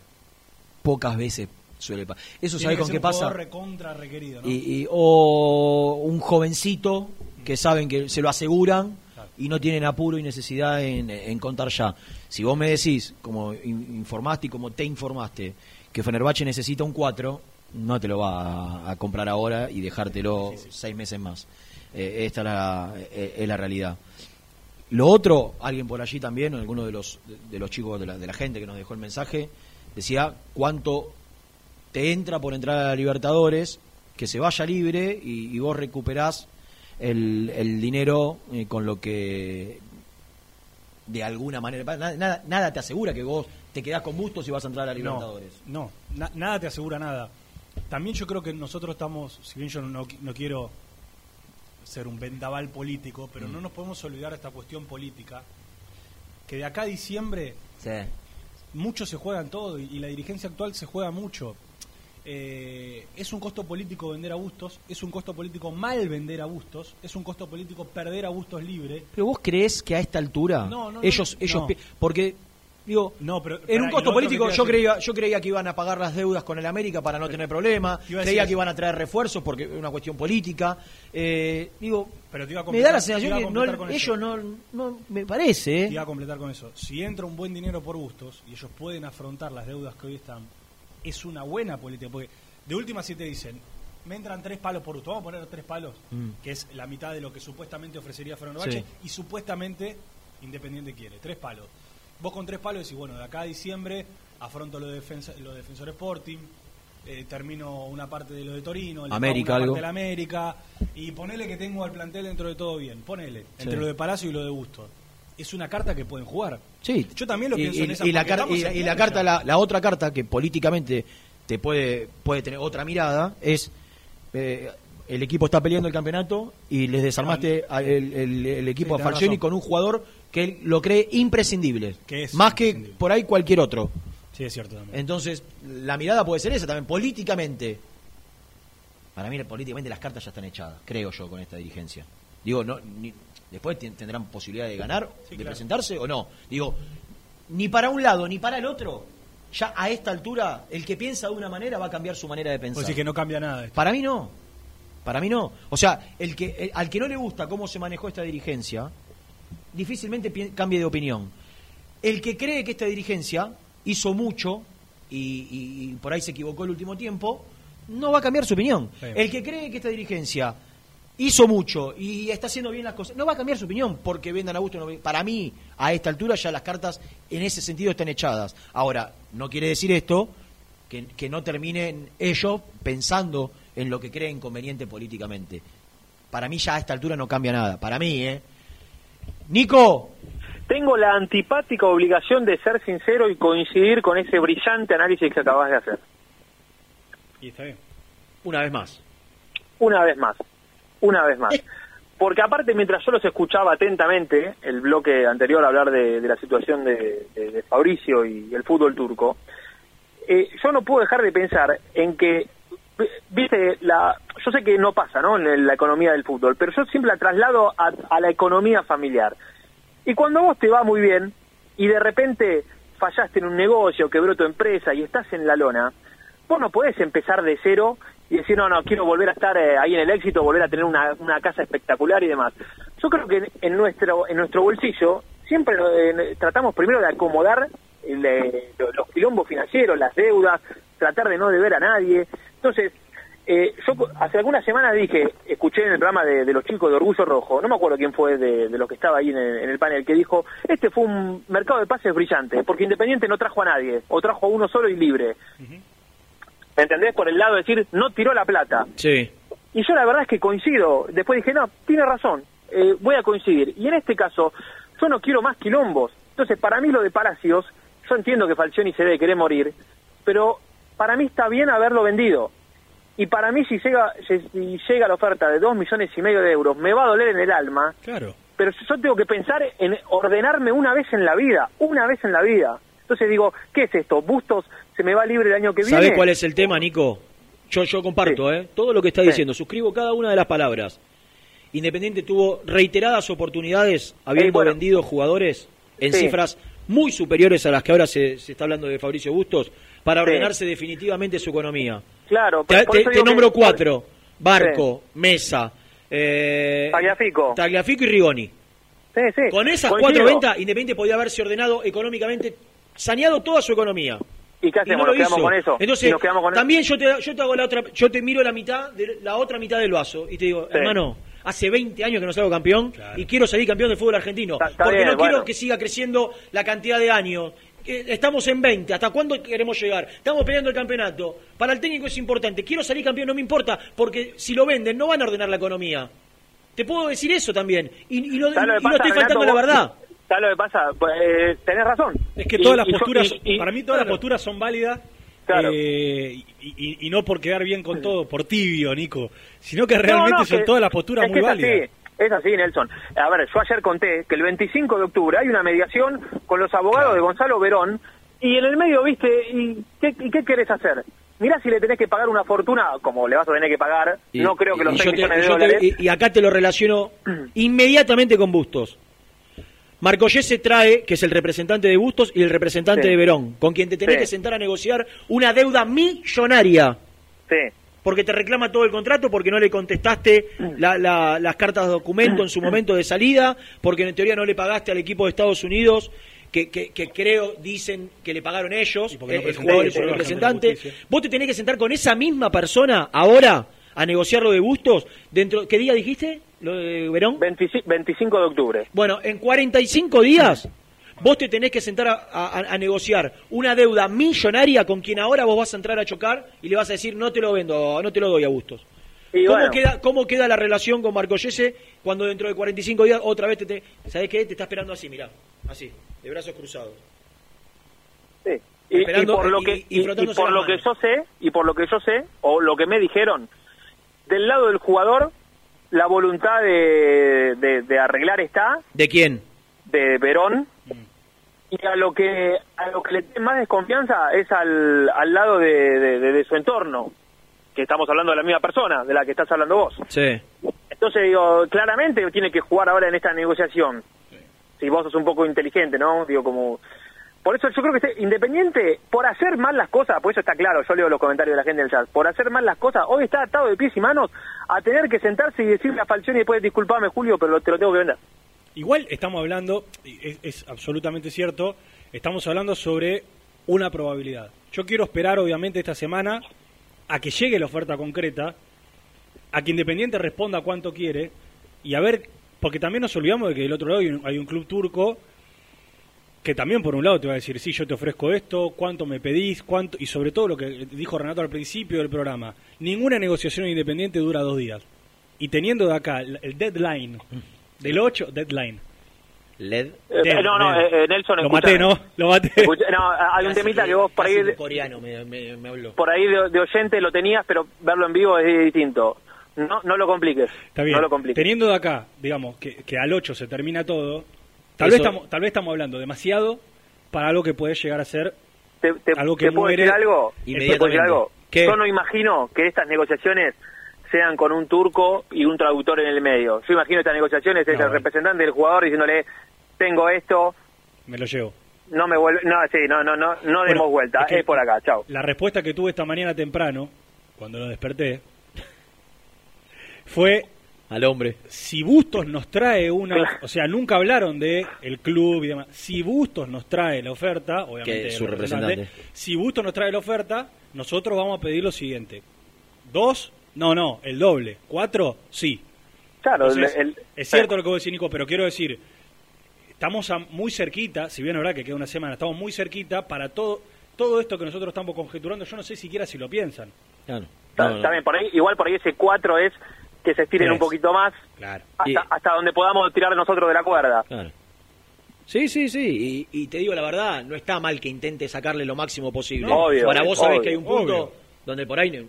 Pocas veces suele pasar. Eso Tiene sabe que con ser qué un pasa. recontra requerido, ¿no? Y, y- o un jovencito que saben que se lo aseguran y no tienen apuro y necesidad en, en contar ya. Si vos me decís, como in- informaste y como te informaste, que Fenerbahce necesita un 4, no te lo va a, a comprar ahora y dejártelo seis meses más. Eh, esta es la, eh, es la realidad. Lo otro, alguien por allí también, alguno de los, de los chicos de la, de la gente que nos dejó el mensaje, decía cuánto te entra por entrar a Libertadores, que se vaya libre y, y vos recuperás el, el dinero eh, con lo que de alguna manera nada, nada, nada te asegura que vos te quedás con Bustos y vas a entrar a Libertadores. No, no, na- nada te asegura nada. También yo creo que nosotros estamos, si bien yo no, no quiero ser un vendaval político, pero Mm. no nos podemos olvidar esta cuestión política, que de acá a diciembre Sí. mucho se juega en todo y, y la dirigencia actual se juega mucho. Eh, es un costo político vender a Bustos, es un costo político mal vender a Bustos, es un costo político perder a Bustos libre. Pero vos crees que a esta altura No, no, no, ellos ellos no. porque digo No, pero en un costo político yo creía yo creía que iban a pagar las deudas con el América para no tener problemas creía que iban a traer refuerzos porque es una cuestión política eh, digo Pero te iba a me da la sensación que no, ellos eso. no, no me parece ¿eh? Te iba a completar con eso. Si entra un buen dinero por Bustos y ellos pueden afrontar las deudas que hoy están, es una buena política. Porque de última si te dicen, me entran tres palos por Bustos, vamos a poner tres palos, Mm. que es la mitad de lo que supuestamente ofrecería Fenerbahce Sí. y supuestamente Independiente quiere, tres palos. Vos con tres palos decís, bueno, de acá a diciembre afronto lo de, defensa, lo de Defensor Sporting, eh, termino una parte de lo de Torino, América, algo. parte de la América, y ponele que tengo al plantel dentro de todo bien, ponele, entre Sí. lo de Palacio y lo de Bustos. Es una carta que pueden jugar. Sí. Yo también lo y, pienso y- en esa y la, car- y la- y carta, la, la otra carta que políticamente te puede, puede tener otra mirada es eh, el equipo está peleando el campeonato y les desarmaste el, el- el equipo Sí, a Falcioni con un jugador que él lo cree imprescindible. Que es más que por ahí cualquier otro. Sí, es cierto también. Entonces, la mirada puede ser esa también, políticamente. Para mí, políticamente las cartas ya están echadas, creo yo, con esta dirigencia. Digo, no, ni- después ten- tendrán posibilidad de ganar, de claro. presentarse o no. Digo, ni para un lado ni para el otro, ya a esta altura, el que piensa de una manera va a cambiar su manera de pensar. decís que no cambia nada. esto. Para mí no. Para mí no. O sea, el que, el- al que no le gusta cómo se manejó esta dirigencia, difícilmente cambie de opinión. El que cree que esta dirigencia hizo mucho y, y- y por ahí se equivocó el último tiempo, no va a cambiar su opinión. Sí. El que cree que esta dirigencia hizo mucho y está haciendo bien las cosas, no va a cambiar su opinión porque vendan a gusto. no Para mí, a esta altura ya las cartas en ese sentido están echadas. Ahora, no quiere decir esto que, que no terminen ellos pensando en lo que creen conveniente políticamente. Para mí ya a esta altura no cambia nada. Para mí, ¿eh? Nico, Tengo la antipática obligación de ser sincero y coincidir con ese brillante análisis que acabas de hacer. Y está bien. una vez más. Una vez más. Una vez más. Porque aparte, mientras yo los escuchaba atentamente, el bloque anterior hablar de, de la situación de, de- de Fabricio y el fútbol turco, eh, yo no puedo dejar de pensar en que, viste, la, yo sé que no pasa, ¿no? En la economía del fútbol, pero yo siempre la traslado a, a la economía familiar. Y cuando vos te va muy bien y de repente fallaste en un negocio, quebró tu empresa y estás en la lona, vos no podés empezar de cero y decir, no, no, quiero volver a estar eh, ahí en el éxito, volver a tener una, una casa espectacular y demás. Yo creo que en, en nuestro en nuestro bolsillo siempre eh, tratamos primero de acomodar el, eh, lo- los quilombos financieros, las deudas, tratar de no deber a nadie. Entonces, eh, yo hace algunas semanas dije, escuché en el programa de, de los chicos de Orgullo Rojo, no me acuerdo quién fue de, de los que estaba ahí en el, en el panel, que dijo, este fue un mercado de pases brillante, porque Independiente no trajo a nadie, o trajo a uno solo y libre. ¿Me entendés? Por el lado de decir, no tiró la plata. Sí. Y yo la verdad es que coincido. Después dije, no, tiene razón, eh, voy a coincidir. Y en este caso, yo no quiero más quilombos. Entonces, para mí lo de Palacios, yo entiendo que Falcioni se debe querer morir, pero para mí está bien haberlo vendido. Y para mí, si llega, si llega la oferta de dos millones y medio de euros, me va a doler en el alma. Claro. Pero yo tengo que pensar en ordenarme una vez en la vida, una vez en la vida. Entonces digo, ¿qué es esto? ¿Bustos se me va libre el año que viene? ¿Sabés cuál es el tema, Nico? Yo, yo comparto, ¿eh? Todo lo que está diciendo, suscribo cada una de las palabras. Independiente tuvo reiteradas oportunidades habiendo bueno. vendido jugadores en Sí. cifras muy superiores a las que ahora se, se está hablando de Fabricio Bustos para Sí. ordenarse definitivamente su economía. Claro, Te, por te- eso te digo que- nombro cuatro. Barco, Mesa, eh, Tagliafico. Tagliafico y Rigoni. Sí, sí. Con esas Coincido. cuatro ventas, Independiente podía haberse ordenado económicamente, saneado toda su economía. ¿Y qué Y no hacemos? lo ¿Nos quedamos hizo. con eso? Entonces, ¿Y nos quedamos con también yo te, yo te hago la otra, yo te miro la mitad, de, la otra mitad del vaso y te digo, Sí. hermano, hace 20 años que no salgo campeón y quiero salir campeón del fútbol argentino. está porque bien, no quiero que siga creciendo la cantidad de años. Estamos en 20, ¿hasta cuándo queremos llegar? Estamos peleando el campeonato. Para el técnico es importante. Quiero salir campeón, no me importa, porque si lo venden no van a ordenar la economía. Te puedo decir eso también. Y, y no, ¿Sabes lo que y no estoy faltando Renato? la verdad. ¿Sabes lo que pasa? Pues, eh, tenés razón. Es que todas las y posturas, para mí todas las posturas son válidas. Claro. eh, y, no por quedar bien con todo, por tibio, Nico, sino que realmente No, no, son que- todas las posturas muy válidas. Así, es así, Nelson. A ver, yo ayer conté que el 25 de octubre hay una mediación con los abogados de Gonzalo Verón y en el medio, viste, ¿y qué, y qué querés hacer? Mirá si le tenés que pagar una fortuna, como le vas a tener que pagar, Y- no creo que los y 6 yo te- millones de te- y, y acá te lo relaciono <clears throat> inmediatamente con Bustos. Marcollese trae, que es el representante de Bustos y el representante Sí. de Verón, con quien te tenés Sí. que sentar a negociar una deuda millonaria. Sí. Porque te reclama todo el contrato, porque no le contestaste la- la- las cartas de documento en su momento de salida, porque en teoría no le pagaste al equipo de Estados Unidos, que, que- que creo, dicen que le pagaron ellos, porque no eh, el jugador y ante la representante. Vos te tenés que sentar con esa misma persona ahora a negociar lo de Bustos. Dentro, ¿Qué día dijiste? ¿Lo de Verón? 25 de octubre. Bueno, en 45 días vos te tenés que sentar a, a- a negociar una deuda millonaria con quien ahora vos vas a entrar a chocar y le vas a decir no te lo vendo, no te lo doy a Bustos. Y ¿Cómo, bueno. queda, ¿Cómo queda la relación con Marco Yese cuando dentro de 45 días otra vez te, te ¿sabés qué? Te está esperando así, mirá, así, de brazos cruzados. Sí. Y, por lo que y por lo que yo sé y por lo que yo sé o lo que me dijeron del lado del jugador la voluntad de, de- de arreglar está ¿De quién? de Verón y a lo que a lo que le tiene más desconfianza es al, al lado de, de- de- de su entorno que estamos hablando de la misma persona de la que estás hablando vos Sí. entonces digo claramente tiene que jugar ahora en esta negociación si vos sos un poco inteligente no digo como por eso yo creo que este- Independiente, por hacer mal las cosas, por eso está claro, yo leo los comentarios de la gente del chat, por hacer mal las cosas, hoy está atado de pies y manos a tener que sentarse y decirle a Falcioni después, disculpame Julio, pero te lo tengo que vender. Igual estamos hablando, es, es absolutamente cierto, estamos hablando sobre una probabilidad. Yo quiero esperar, obviamente, esta semana a que llegue la oferta concreta, a que Independiente responda cuánto quiere, y a ver, porque también nos olvidamos de que del otro lado hay un, hay un club turco que también por un lado te va a decir, sí, yo te ofrezco esto, cuánto me pedís, cuánto, y sobre todo lo que dijo Renato al principio del programa, ninguna negociación independiente dura dos días. Y teniendo de acá el deadline del 8, deadline. LED. Eh, no, no, eh, eh, Nelson, Lo maté, ¿no? Lo maté. No, hay un temita que vos por ahí, coreano me, me, me habló. por ahí de, de oyente lo tenías, pero verlo en vivo es distinto. No, no lo compliques. Está bien. No lo compliques. Teniendo de acá, digamos, que, que al 8 se termina todo, tal Eso- vez, estamos, tal vez estamos hablando demasiado para algo que puede llegar a ser te, te- algo que ¿te puedo muere decir algo? inmediatamente. ¿Te puedo decir algo? ¿Qué? Yo no imagino que estas negociaciones sean con un turco y un traductor en el medio. Yo imagino estas negociaciones es No, el bueno. representante del jugador diciéndole, tengo esto, Me lo llevo. no me vuelve, no, sí, no, no, no, no demos Bueno, vuelta, es que- es por acá, chao. La respuesta que tuve esta mañana temprano, cuando lo desperté, <laughs> fue al hombre. Si Bustos nos trae una, o sea, nunca hablaron de el club y demás. Si Bustos nos trae la oferta, obviamente Que es su representante. Si Bustos nos trae la oferta, nosotros vamos a pedir lo siguiente: dos, no, no, el doble. Cuatro, sí. Claro, Entonces, el- el- es cierto lo que vos decís, Nico, pero quiero decir, estamos a- muy cerquita, si bien verdad que queda una semana, estamos muy cerquita para todo todo esto que nosotros estamos conjeturando. Yo no sé siquiera si lo piensan. Claro. Ta- También por ahí, igual por ahí ese 4 es que se estiren Tres. un poquito más Claro. hasta, hasta donde podamos tirar nosotros de la cuerda. Claro. Sí, sí, sí. Y, y te digo la verdad, no está mal que intente sacarle lo máximo posible. No, obvio, Para vos sabés obvio, que hay un punto obvio. donde por ahí no-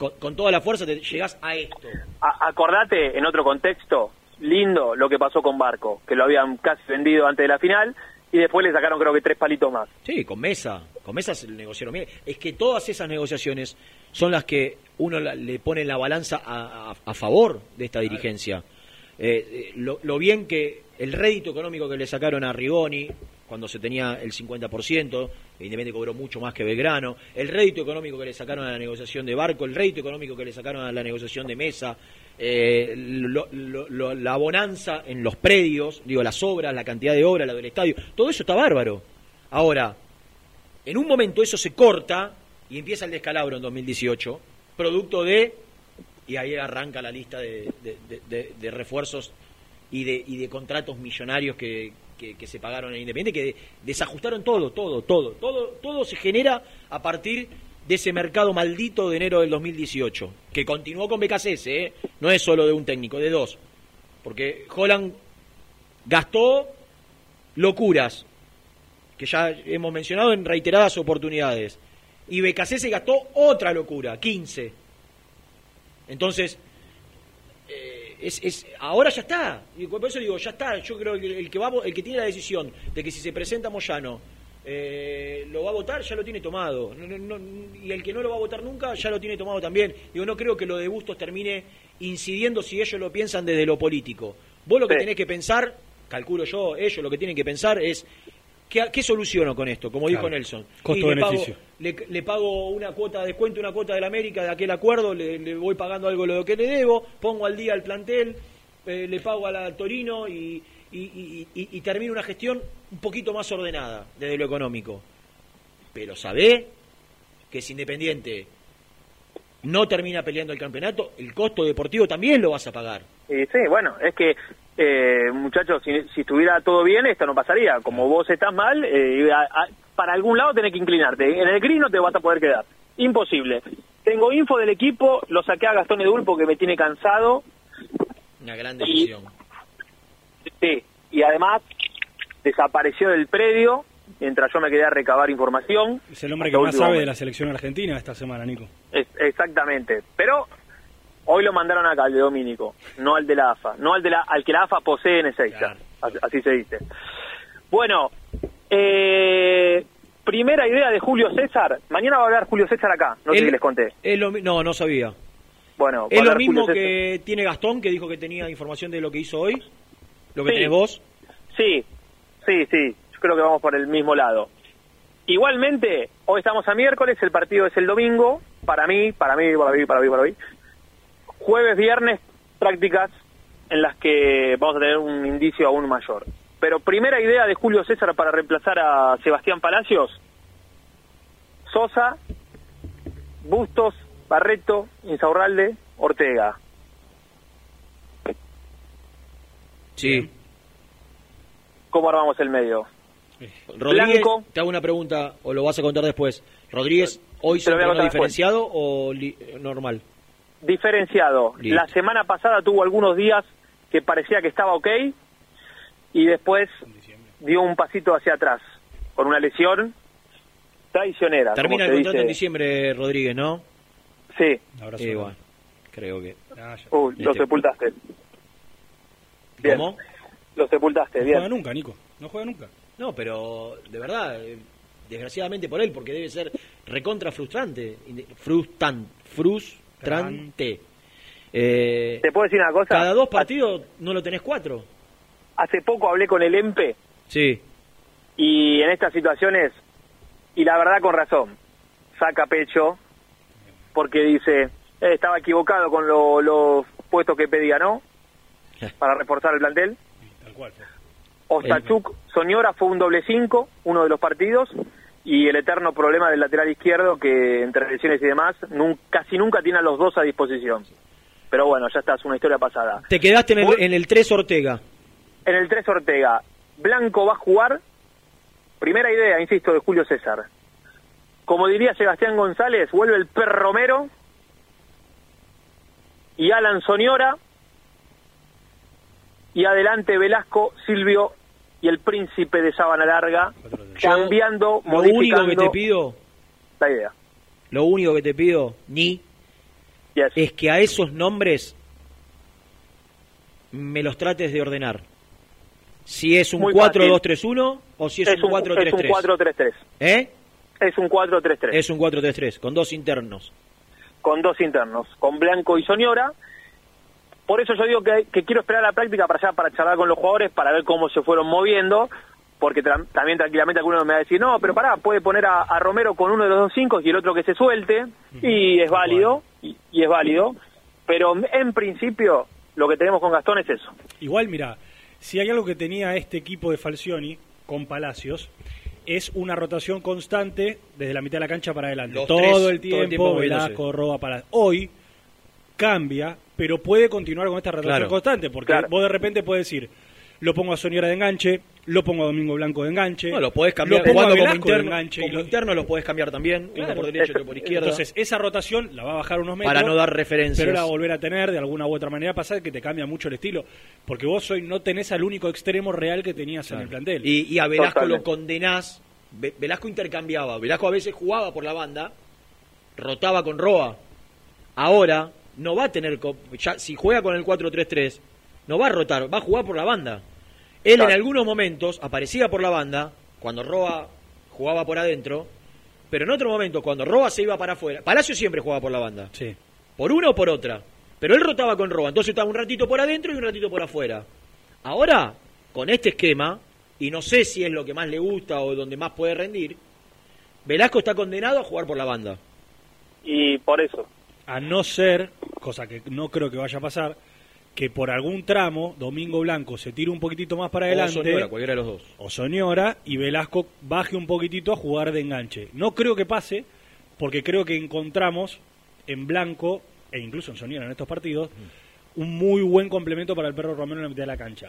con, con toda la fuerza te llegás a esto. A- acordate, en otro contexto, lindo lo que pasó con Barco, que lo habían casi vendido antes de la final y después le sacaron creo que tres palitos más. Sí, con Mesa. Con Mesa se negociaron bien. Es que todas esas negociaciones son las que uno la- le pone la balanza a, a- a favor de esta dirigencia. Eh, eh, lo, lo bien que el rédito económico que le sacaron a Rigoni cuando se tenía el 50%, evidentemente cobró mucho más que Belgrano, el rédito económico que le sacaron a la negociación de Barco, el rédito económico que le sacaron a la negociación de Mesa, eh, lo- la bonanza en los predios, digo, las obras, la cantidad de obras, la del estadio, todo eso está bárbaro. Ahora, en un momento eso se corta y empieza el descalabro en 2018, producto de, y ahí arranca la lista de- de refuerzos y de, y de contratos millonarios que, que- se pagaron en Independiente, que desajustaron todo, todo, todo, todo, todo se genera a partir de ese mercado maldito de enero del 2018, que continuó con BKCS, ¿eh? no es solo de un técnico, de dos, porque Holland gastó locuras, que ya hemos mencionado en reiteradas oportunidades. Y BKC gastó otra locura, 15. Entonces, es, es- ahora ya está. Y por eso digo, ya está. Yo creo que el que, va, el que tiene la decisión de que si se presenta Moyano eh, lo va a votar, ya lo tiene tomado. No- no- no- y el que no lo va a votar nunca, ya lo tiene tomado también. Digo, no creo que lo de Bustos termine incidiendo si ellos lo piensan desde lo político. Vos lo que tenés que pensar, calculo yo, ellos lo que tienen que pensar es ¿Qué, qué soluciono con esto? Como dijo Claro. Nelson. Costo-beneficio. Le, le, pago una cuota de descuento, una cuota de la América de aquel acuerdo, le, voy pagando algo de lo que le debo, pongo al día al plantel, eh, le pago a la Torino y, y, termino una gestión un poquito más ordenada desde lo económico. Pero sabé que si Independiente no termina peleando el campeonato, el costo deportivo también lo vas a pagar. Sí, bueno, es que, eh, muchachos, si, estuviera todo bien, esto no pasaría. Como vos estás mal, eh, a- para algún lado tenés que inclinarte. En el gris no te vas a poder quedar. Imposible. Tengo info del equipo, lo saqué a Gastón Edul porque me tiene cansado. Una gran decisión. Sí, y además desapareció del predio mientras yo me quedé a recabar información. Es el hombre que más sabe de la selección argentina esta semana, Nico. Es- exactamente. Pero hoy lo mandaron acá al de Domínico, no al de la AFA, no al de la al que la AFA posee en Ezeiza. Así, así se dice. Bueno, eh, primera idea de Julio César. Mañana va a hablar Julio César acá. No sé si les conté. Lo no, no sabía. Bueno, Es lo mismo Julio César. que tiene Gastón, que dijo que tenía información de lo que hizo hoy. Lo que Sí. tenés vos. Sí, sí, sí. Yo creo que vamos por el mismo lado. Igualmente, hoy estamos a miércoles, el partido es el domingo. Para mí, para mí, para mí, para mí, para mí. Jueves, viernes, prácticas en las que vamos a tener un indicio aún mayor. Pero primera idea de Julio César para reemplazar a Sebastián Palacios. Sosa, Bustos, Barreto, Insaurralde, Ortega. Sí. ¿Cómo armamos el medio? Rodríguez, Blanco. te hago una pregunta, o lo vas a contar después. Rodríguez, ¿hoy se entrenó después. diferenciado o li- normal? diferenciado. Listo. La semana pasada tuvo algunos días que parecía que estaba ok y después dio un pasito hacia atrás con una lesión traicionera. Termina el contrato en diciembre, Rodríguez, ¿no? Sí. Eh, bueno, creo que. Uh, lo Este- sepultaste. Bien. ¿Cómo? Lo sepultaste, No bien. juega nunca, Nico. No juega nunca. No, pero de verdad, eh, desgraciadamente por él, porque debe ser recontra frustrante. Frustran, frustrante. Eh, ¿Te puedo decir una cosa? cada dos partidos no lo tenés cuatro. Hace poco hablé con el EMPE Sí. y en estas situaciones, y la verdad con razón, saca pecho porque dice, "Eh, estaba equivocado con lo- los puestos que pedía, ¿no? <laughs> Para reforzar el plantel. Tal cual. Ostachuk Soñora fue un doble cinco, uno de los partidos, y el eterno problema del lateral izquierdo que entre lesiones y demás nun- casi nunca tiene a los dos a disposición. Pero bueno, ya está, es una historia pasada. Te quedaste en el, en el 3 Ortega. En el 3 Ortega, Blanco va a jugar, primera idea, insisto, de Julio César. Como diría Sebastián González, vuelve el Per Romero y Alan Soñora y adelante Velasco, Silvio y el príncipe de Sábana Larga, cambiando, Lo único que modificando te pido, la idea. lo único que te pido, ni es que a esos nombres me los trates de ordenar. Si es un Muy 4-2-3-1 o si es, Es un un- es un 4-3-3. 4-3-3. ¿Eh? Es un 4-3-3. Es un 4-3-3, con dos internos. con dos internos, con Blanco y Soñora. Por eso yo digo que, que quiero esperar la práctica para allá, para charlar con los jugadores, para ver cómo se fueron moviendo, porque tra- también tranquilamente alguno me va a decir, no, pero pará, puede poner a, a Romero con uno de los dos cinco y el otro que se suelte, y es válido, y, y es válido, pero en principio lo que tenemos con Gastón es eso. Igual, mira, si hay algo que tenía este equipo de Falcioni con Palacios, es una rotación constante desde la mitad de la cancha para adelante. Los todo, tres, el todo el tiempo. Velasco, Roa, para Hoy cambia, pero puede continuar con esta rotación Claro. constante, porque Claro. vos de repente puedes decir, lo pongo a Soñora de enganche, lo pongo a Domingo Blanco de enganche, No, lo podés cambiar lo pongo a jugando como Velasco de interno, enganche y lo- interno los podés cambiar también, uno Claro. por derecha, otro por izquierda. Entonces, esa rotación la va a bajar unos metros. Para no dar referencias. Pero la va a volver a tener de alguna u otra manera. Pasa que te cambia mucho el estilo. Porque vos hoy no tenés al único extremo real que tenías en el plantel. Y, y a Velasco Totalmente. lo condenás. Ve- Velasco intercambiaba. Velasco a veces jugaba por la banda, rotaba con Roa. Ahora no va a tener. Ya, si juega con el 4-3-3, no va a rotar, va a jugar por la banda. Él en algunos momentos aparecía por la banda, cuando Roa jugaba por adentro, pero en otro momento, cuando Roa se iba para afuera. Palacio siempre jugaba por la banda. Sí. Por una o por otra. Pero él rotaba con Roa, entonces estaba un ratito por adentro y un ratito por afuera. Ahora, con este esquema, y no sé si es lo que más le gusta o donde más puede rendir, Velasco está condenado a jugar por la banda. Y por eso. A no ser, cosa que no creo que vaya a pasar, que por algún tramo Domingo Blanco se tire un poquitito más para O adelante. Soñora, cualquiera de los dos. o Soñora y Velasco baje un poquitito a jugar de enganche. No creo que pase, porque creo que encontramos en Blanco, e incluso en Soñora en estos partidos, un muy buen complemento para el perro Romero en la mitad de la cancha.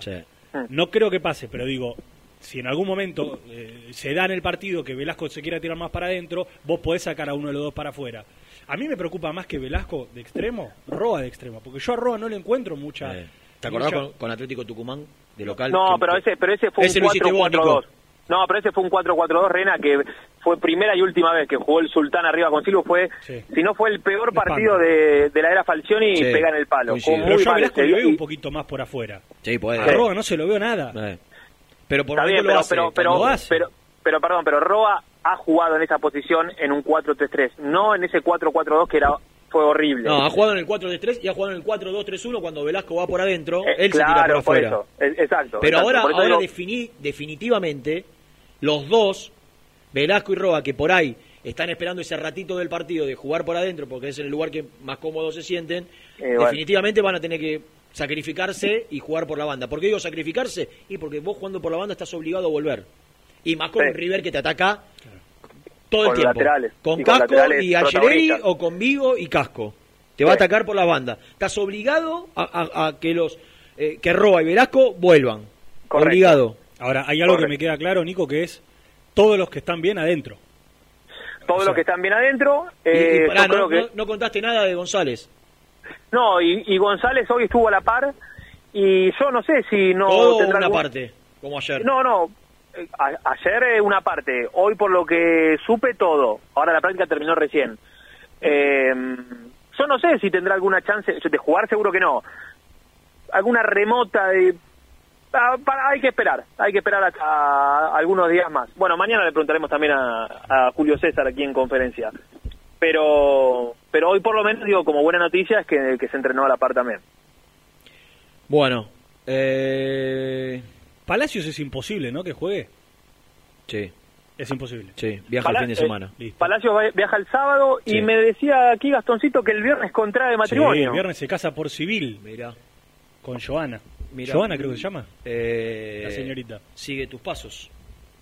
No creo que pase, pero digo, si en algún momento eh, se da en el partido que Velasco se quiera tirar más para adentro, vos podés sacar a uno de los dos para afuera. A mí me preocupa más que Velasco de extremo, Roa de extremo, porque yo a Roa no le encuentro mucha... Eh, ¿Te acordás mucha- con, con Atlético Tucumán de local? No, Que- pero ese, pero ese fue Ese un lo hiciste vos, 4-4-2. Nico. No, pero ese fue un 4-4-2, Rena, que fue primera y última vez que jugó el Sultán arriba con Silvo. Fue, si no fue el peor partido de, de la era Falcioni, Sí, pega en el palo. Fue Pero yo a Velasco día veo un poquito más por afuera. Sí, puede. A Roa no se lo veo nada. Eh. Pero por Está bien, momento pero, lo hace, pero, pero, lo hace. pero, pero, perdón, pero Roa ha jugado en esa posición en un 4-3-3, no en ese 4-4-2 que era fue horrible. No, ha jugado en el 4-3-3 y ha jugado en el 4-2-3-1 cuando Velasco va por adentro, Eh, él se tira por claro, afuera. eso. Es- exacto. Pero exacto. ahora, ahora digo- defini- definitivamente, los dos, Velasco y Roa, que por ahí están esperando ese ratito del partido de jugar por adentro, porque es el lugar que más cómodos se sienten, Eh, bueno. definitivamente van a tener que sacrificarse y jugar por la banda. ¿Por qué digo sacrificarse? Y porque vos jugando por la banda estás obligado a volver. Y más con Sí. un River que te ataca todo Con el tiempo. laterales. Con Y con Casco laterales y protagonistas. o con Vigo y Casco. Te va a atacar por la banda. Estás obligado a, a- a que los eh, que Roa y Velasco vuelvan. Obligado. Ahora, hay algo Correcto. que me queda claro, Nico, que es todos los que están bien adentro. todos los que están bien adentro. Y- y eh, pará, no, que- no- no contaste nada de González. No, y, y González hoy estuvo a la par y yo no sé si no Todo tendrá una algún- parte, como ayer. No, no. Ayer eh, una parte, hoy por lo que supe todo. Ahora la práctica terminó recién. Eh, yo no sé si tendrá alguna chance de jugar, seguro que no. Alguna remota Ah, hay que esperar, hay que esperar hasta algunos días más. Bueno, mañana le preguntaremos también a, a Julio César aquí en conferencia. Pero pero hoy por lo menos digo como buena noticia es que, que se entrenó a la par también. Bueno, eh... Palacios es imposible, ¿no? Que juegue. Sí. Es imposible. Sí, viaja Pala- el fin de eh, semana. Palacios viaja el sábado Sí. y me decía aquí Gastoncito que el viernes contrae Sí, matrimonio. el viernes se casa por civil. Mira. Con Joana. Mira. Joana creo que se llama. Eh, La señorita. Sigue tus pasos.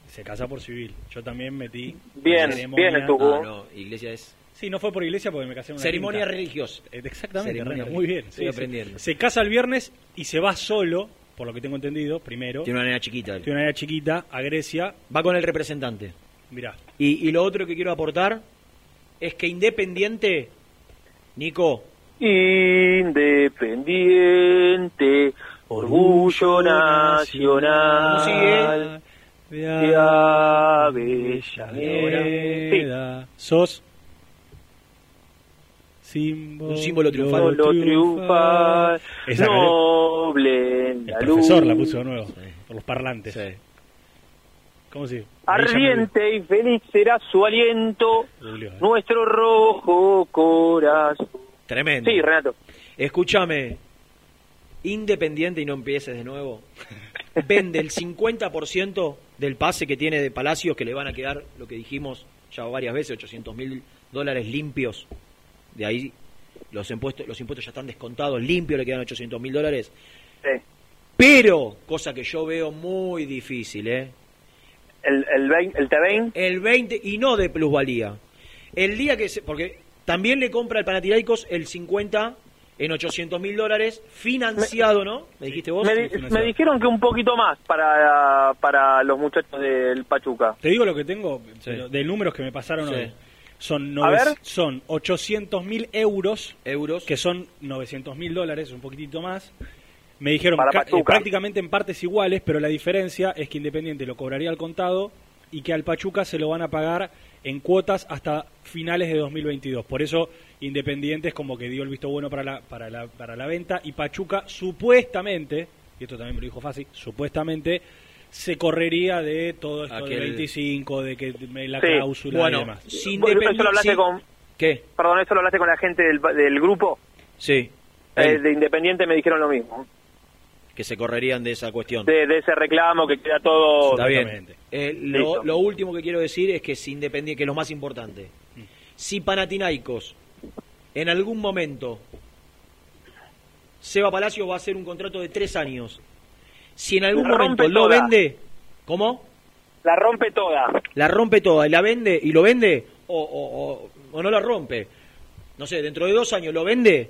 Se casa por civil. Yo también metí. Bien, bien estuvo. Ah, no, iglesia es... Sí, no fue por iglesia porque me casé en una Ceremonia quinta. religiosa. Exactamente, Ceremonia muy bien. Estoy sí, sí. aprendiendo. Se casa el viernes y se va solo, por lo que tengo entendido, primero. Tiene una nena chiquita. él. Tiene una nena chiquita a Grecia. Va con el representante. Mirá. Y, y lo otro que quiero aportar es que Independiente, Nico, Independiente, orgullo nacional. ¿Cómo sigue? De Avellaneda. Avellaneda. Sos símbolo, Un símbolo triunfal. Solo triunfal, Esa noble la profesor la puso de nuevo, por los parlantes. ¿Cómo se? Ardiente y feliz será su aliento, eh. nuestro rojo corazón. Tremendo. Sí, Renato. Escúchame, Independiente y no empieces de nuevo. <laughs> Vende el 50% del pase que tiene de Palacios, que le van a quedar, lo que dijimos ya varias veces, 800 mil dólares limpios. De ahí los impuestos, los impuestos ya están descontados, limpios le quedan 800 mil dólares. Sí. Pero, cosa que yo veo muy difícil, ¿eh? El, el, vein- el T20. El 20 y no de plusvalía. El día que se. Porque también le compra el Panathinaikos el 50 en 800 mil dólares, financiado, ¿no? ¿Me dijiste vos? Me, di- me dijeron que un poquito más para, para los muchachos del Pachuca. Te digo lo que tengo de números que me pasaron Sí. hoy. Son, nove- son 800 mil euros, euros, que son 900 mil dólares, un poquitito más. Me dijeron Para eh, prácticamente en partes iguales, pero la diferencia es que Independiente lo cobraría al contado y que al Pachuca se lo van a pagar en cuotas hasta finales de 2022. Por eso Independiente es como que dio el visto bueno para la, para la, para la venta y Pachuca supuestamente, y esto también me lo dijo Fácil, supuestamente se correría de todo esto Aquel- del 25, de que la Sí. cláusula Bueno, y demás. si Independiente- Eso lo hablaste sí. con... ¿Qué? Perdón, eso lo hablaste con la gente del, del grupo. Sí. Eh, de Independiente me dijeron lo mismo. Que se correrían de esa cuestión. De, de ese reclamo que queda todo... Está bien. Eh, lo, último que quiero decir es que si Independiente, que es lo más importante, si Panathinaikos en algún momento Seba Palacio va a hacer un contrato de tres años, si en algún La momento lo toda. vende, ¿cómo? La rompe toda. La rompe toda y la vende y lo vende o, o- o- o no la rompe. No sé, dentro de dos años lo vende.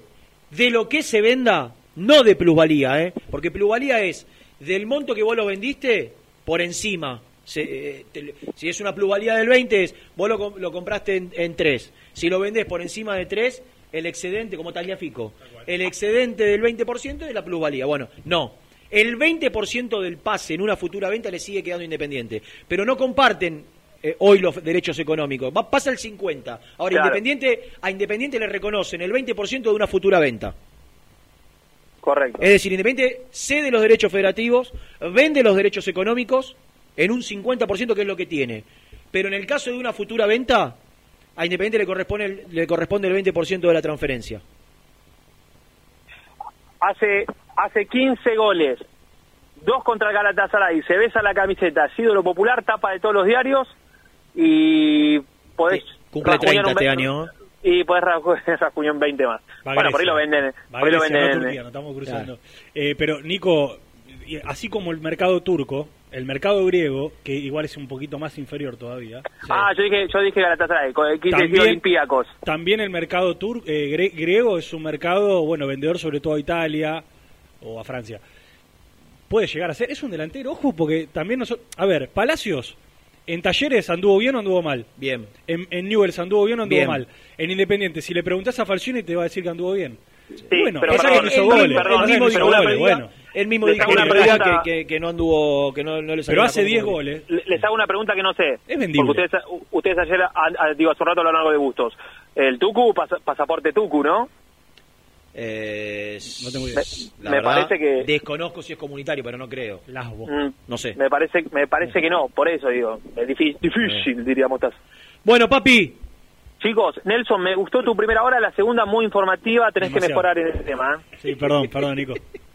De lo que se venda, no de plusvalía, ¿eh? Porque plusvalía es del monto que vos lo vendiste por encima. Eh, te- si es una plusvalía del 20, es vos lo, lo compraste en, en 3. Si lo vendés por encima de 3, el excedente, como Tagliafico, el excedente del 20% es la plusvalía. Bueno, no. El 20% del pase en una futura venta le sigue quedando independiente. Pero no comparten eh, hoy los derechos económicos. Va, pasa el 50. Ahora, Claro. Independiente, a Independiente le reconocen el 20% de una futura venta. Correcto. Es decir, Independiente cede los derechos federativos, vende los derechos económicos en un 50% que es lo que tiene. Pero en el caso de una futura venta, a Independiente le corresponde el, le corresponde el 20% de la transferencia. Hace, hace 15 goles. Dos contra Galatasaray. Se besa la camiseta. Ha sido lo popular, tapa de todos los diarios. Y podés... Cumple rajuñar 30 un este año. ¿Eh? Y rajuñar un 20 más. Va bueno, por ahí lo venden. Va a Por ahí lo venden. no Turquía, no estamos cruzando. Eh, pero, Nico, así como el mercado turco, el mercado griego, que igual es un poquito más inferior todavía, Ah, yo dije, yo dije Galatasaray. Quise decir También- Olympiacos. también el mercado tur eh, gre- griego es un mercado, bueno, vendedor sobre todo a Italia o a Francia. Puede llegar a ser, es un delantero, ojo, porque también nosotros... A ver, Palacios, en Talleres anduvo bien o anduvo mal. Bien. En, en Newell's anduvo bien o anduvo Bien. mal. En Independiente, si le preguntás a Falcioni te va a decir que anduvo bien. bueno, pero pasa perdón, que no hizo él- goles. perdón, no mismo dijo, goles, una bueno. Él mismo dijo una pregunta. que, que no anduvo, que no, no le salió Pero la hace cosa 10 como- goles. Le- Les hago una pregunta que no sé. Es vendible. Porque ustedes, ustedes ayer, a- a- digo, hace un rato hablaron algo de gustos. El Tucu, pas- pasaporte Tucu, ¿no? Eh, No tengo idea. la me verdad, parece que- Desconozco si es comunitario, pero no creo. Mm, No sé. Me parece, me parece que no, por eso digo. Es difícil, difícil diríamos. Taz. Bueno, papi. Chicos, Nelson, me gustó tu primera hora, la segunda muy informativa, tenés que mejorar en ese tema. ¿eh? Sí, perdón, perdón, Nico. <laughs>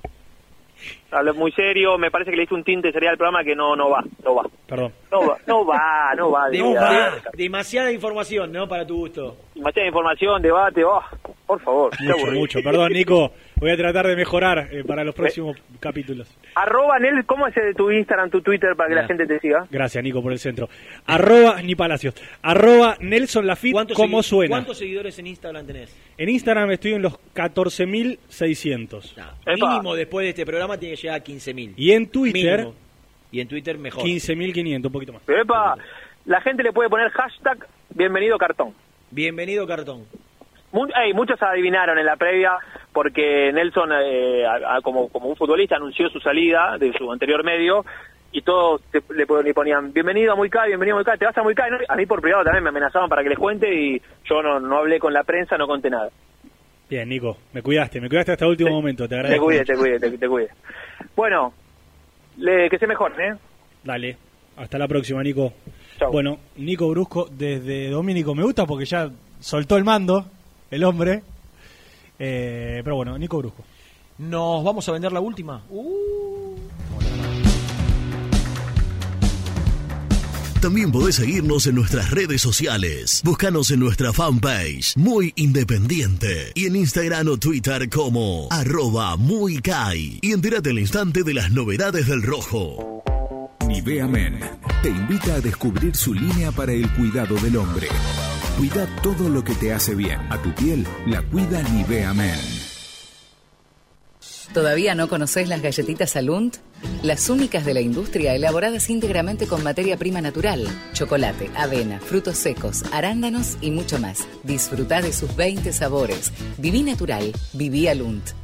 Hablas muy serio, me parece que le hice un tinte sería al programa que no no va, no va. Perdón. No va, no va, no va. De- diría. de- demasiada información, ¿no? Para tu gusto. Demasiada información, debate, oh, por favor. Mucho, mucho. Perdón, Nico. <laughs> Voy a tratar de mejorar eh, para los próximos capítulos. Arroba Nel, ¿cómo es el de tu Instagram, tu Twitter para que la gente te siga? Gracias, Nico, por el centro. Arroba, ni Palacios. Arroba Nelson Lafitte, ¿Cuántos ¿cómo segui- suena? ¿Cuántos seguidores en Instagram tenés? En Instagram estoy en los 14.600. Mínimo después de este programa tiene que llegar a 15.000. Y en Twitter, Mínimo. Y en Twitter mejor. 15.500, un poquito más. Epa, la gente le puede poner hashtag bienvenido cartón. Bienvenido, cartón. Mu- ey, muchos adivinaron en la previa porque Nelson, eh, a- a- como, como un futbolista, anunció su salida de su anterior medio y todos te- le, pon- le ponían bienvenido a Muicá, bienvenido a Muicá, te vas a Muicá. No, a mí por privado también me amenazaban para que les cuente y yo no, no hablé con la prensa, no conté nada. Bien, Nico, me cuidaste, me cuidaste hasta el último momento, te Te agradezco. cuide, te cuide, te, te cuide. Bueno, le, que se mejor, ¿eh? Dale, hasta la próxima, Nico. Bueno, Nico Brusco desde Domínico me gusta porque ya soltó el mando, el hombre. Eh, pero bueno, Nico Brusco. ¿Nos vamos a vender la última? Uh. También podés seguirnos en nuestras redes sociales. Búscanos en nuestra fanpage, Muy Independiente. Y en Instagram o Twitter como arroba muy Kai. Y entérate al instante de las novedades del rojo. Nivea Men te invita a descubrir su línea para el cuidado del hombre. Cuida todo lo que te hace bien. A tu piel la cuida Nivea Men. ¿Todavía no conoces las galletitas Alunt? Las únicas de la industria elaboradas íntegramente con materia prima natural, chocolate, avena, frutos secos, arándanos y mucho más. Disfruta de sus 20 sabores. Viví natural, viví Alunt.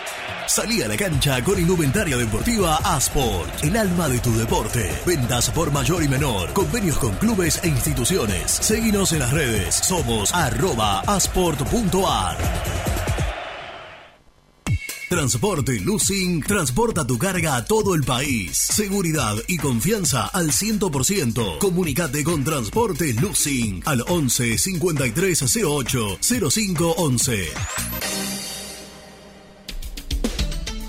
Salí a la cancha con indumentaria deportiva Asport, el alma de tu deporte. Ventas por mayor y menor, convenios con clubes e instituciones. Seguinos en las redes, somos arroba asport.ar. Transporte Lucing transporta tu carga a todo el país. Seguridad y confianza al 100%. Comunicate con Transporte Lucing al 11 53 08 05 11.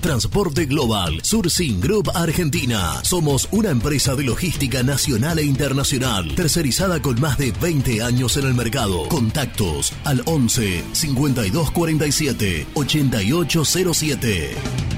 Transporte Global, Surcing Group Argentina. Somos una empresa de logística nacional e internacional, tercerizada con más de 20 años en el mercado. Contactos al 11 5247 8807.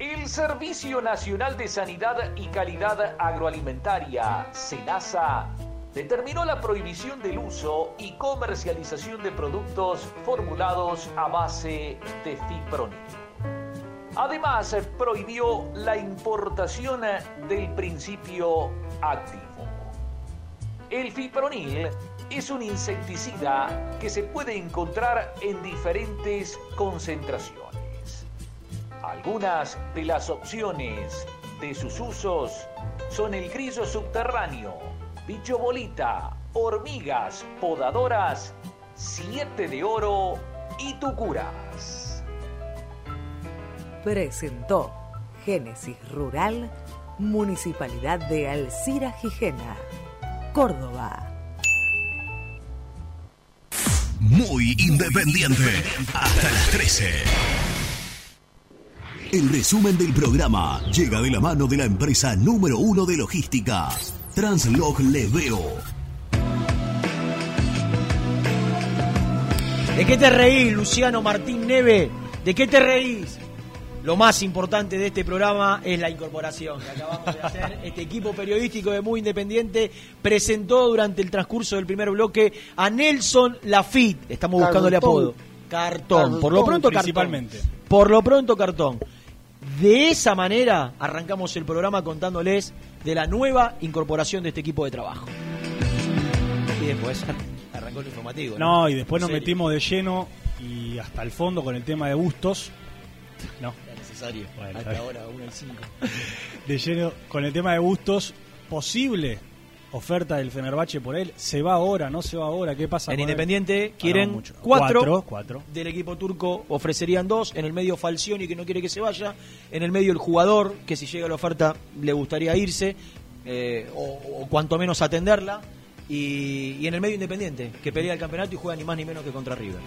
El Servicio Nacional de Sanidad y Calidad Agroalimentaria, SENASA, determinó la prohibición del uso y comercialización de productos formulados a base de fipronil. Además, prohibió la importación del principio activo. El fipronil es un insecticida que se puede encontrar en diferentes concentraciones. Algunas de las opciones de sus usos son el grillo subterráneo, bicho bolita, hormigas podadoras, siete de oro y tucuras presentó Génesis Rural, Municipalidad de Alcira Gijena, Córdoba. Muy independiente. Hasta las 13. El resumen del programa llega de la mano de la empresa número uno de logística, Translog Leveo. ¿De qué te reís, Luciano Martín Neve? ¿De qué te reís? Lo más importante de este programa es la incorporación que acabamos de hacer. <laughs> Este equipo periodístico de Muy Independiente presentó durante el transcurso del primer bloque a Nelson Lafitte. Estamos buscándole apodo. Cartón. Por lo pronto, principalmente. cartón. Por lo pronto, cartón. De esa manera arrancamos el programa contándoles de la nueva incorporación de este equipo de trabajo. Y después arrancó el informativo. No, y después nos Serio. metimos de lleno y hasta el fondo con el tema de Bustos. No, Era necesario. Bueno, Hasta ahora, 1 al 5. de lleno con el tema de Bustos. Posible oferta del Fenerbahce por él. ¿Se va ahora? ¿No se va ahora? ¿Qué pasa En con él? Independiente Ah, quieren no, cuatro, Cuatro, cuatro. Del equipo turco ofrecerían dos. En el medio Falcioni, que no quiere que se vaya. En el medio el jugador, que si llega la oferta le gustaría irse. eh, o, o cuanto menos atenderla. Y, y en el medio Independiente, que pelea el campeonato y juega ni más ni menos que contra River.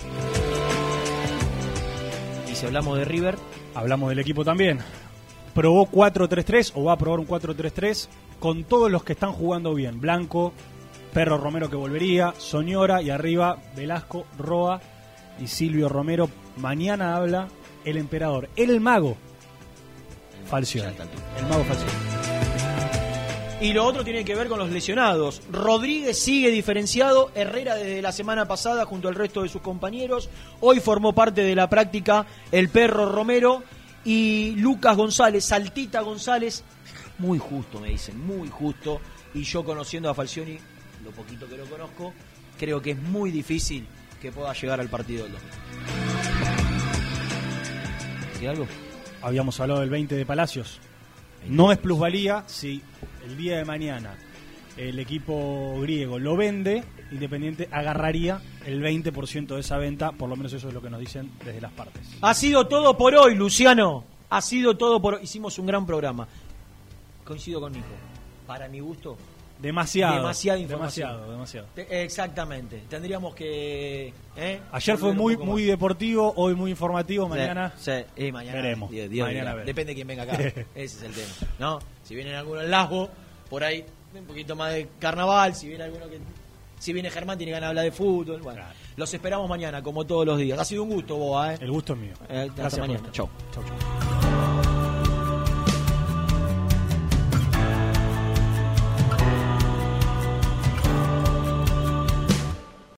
Y si hablamos de River, Hablamos del equipo también. Probó 4-3-3 o va a probar un 4-3-3 con todos los que están jugando bien. Blanco, Perro Romero que volvería, Soñora y arriba Velasco, Roa y Silvio Romero. Mañana habla el emperador, el mago Falcioni. El mago Falcioni. Y lo otro tiene que ver con los lesionados. Rodríguez sigue diferenciado, Herrera desde la semana pasada junto al resto de sus compañeros. Hoy formó parte de la práctica el perro Romero y Lucas González, Saltita González, muy justo me dicen, muy justo. Y yo conociendo a Falcioni, lo poquito que lo conozco, creo que es muy difícil que pueda llegar al partido del domingo. ¿Y algo? Habíamos hablado del 20 de Palacios. No es plusvalía si el día de mañana el equipo griego lo vende, Independiente agarraría el 20% de esa venta, por lo menos eso es lo que nos dicen desde las partes. Ha sido todo por hoy, Luciano. Ha sido todo por hoy. Hicimos un gran programa. Coincido con Nico. Para mi gusto, Demasiado. demasiada información. Demasiado, demasiado. Te- Exactamente. Tendríamos que. ¿eh? Ayer fue muy, muy deportivo, hoy muy informativo, Sí, mañana Sí, y mañana veremos. Dios, Dios Mañana. Depende de quién venga acá. <laughs> Ese es el tema. ¿No? Si viene alguno en Lasgo, por ahí un poquito más de carnaval. Si viene alguno que. Si viene Germán, tiene ganas de hablar de fútbol. Bueno, los esperamos mañana, como todos los días. Ha sido un gusto, Boa. ¿eh? El gusto es mío. Eh, hasta Gracias mañana. Chau. Chau, chau.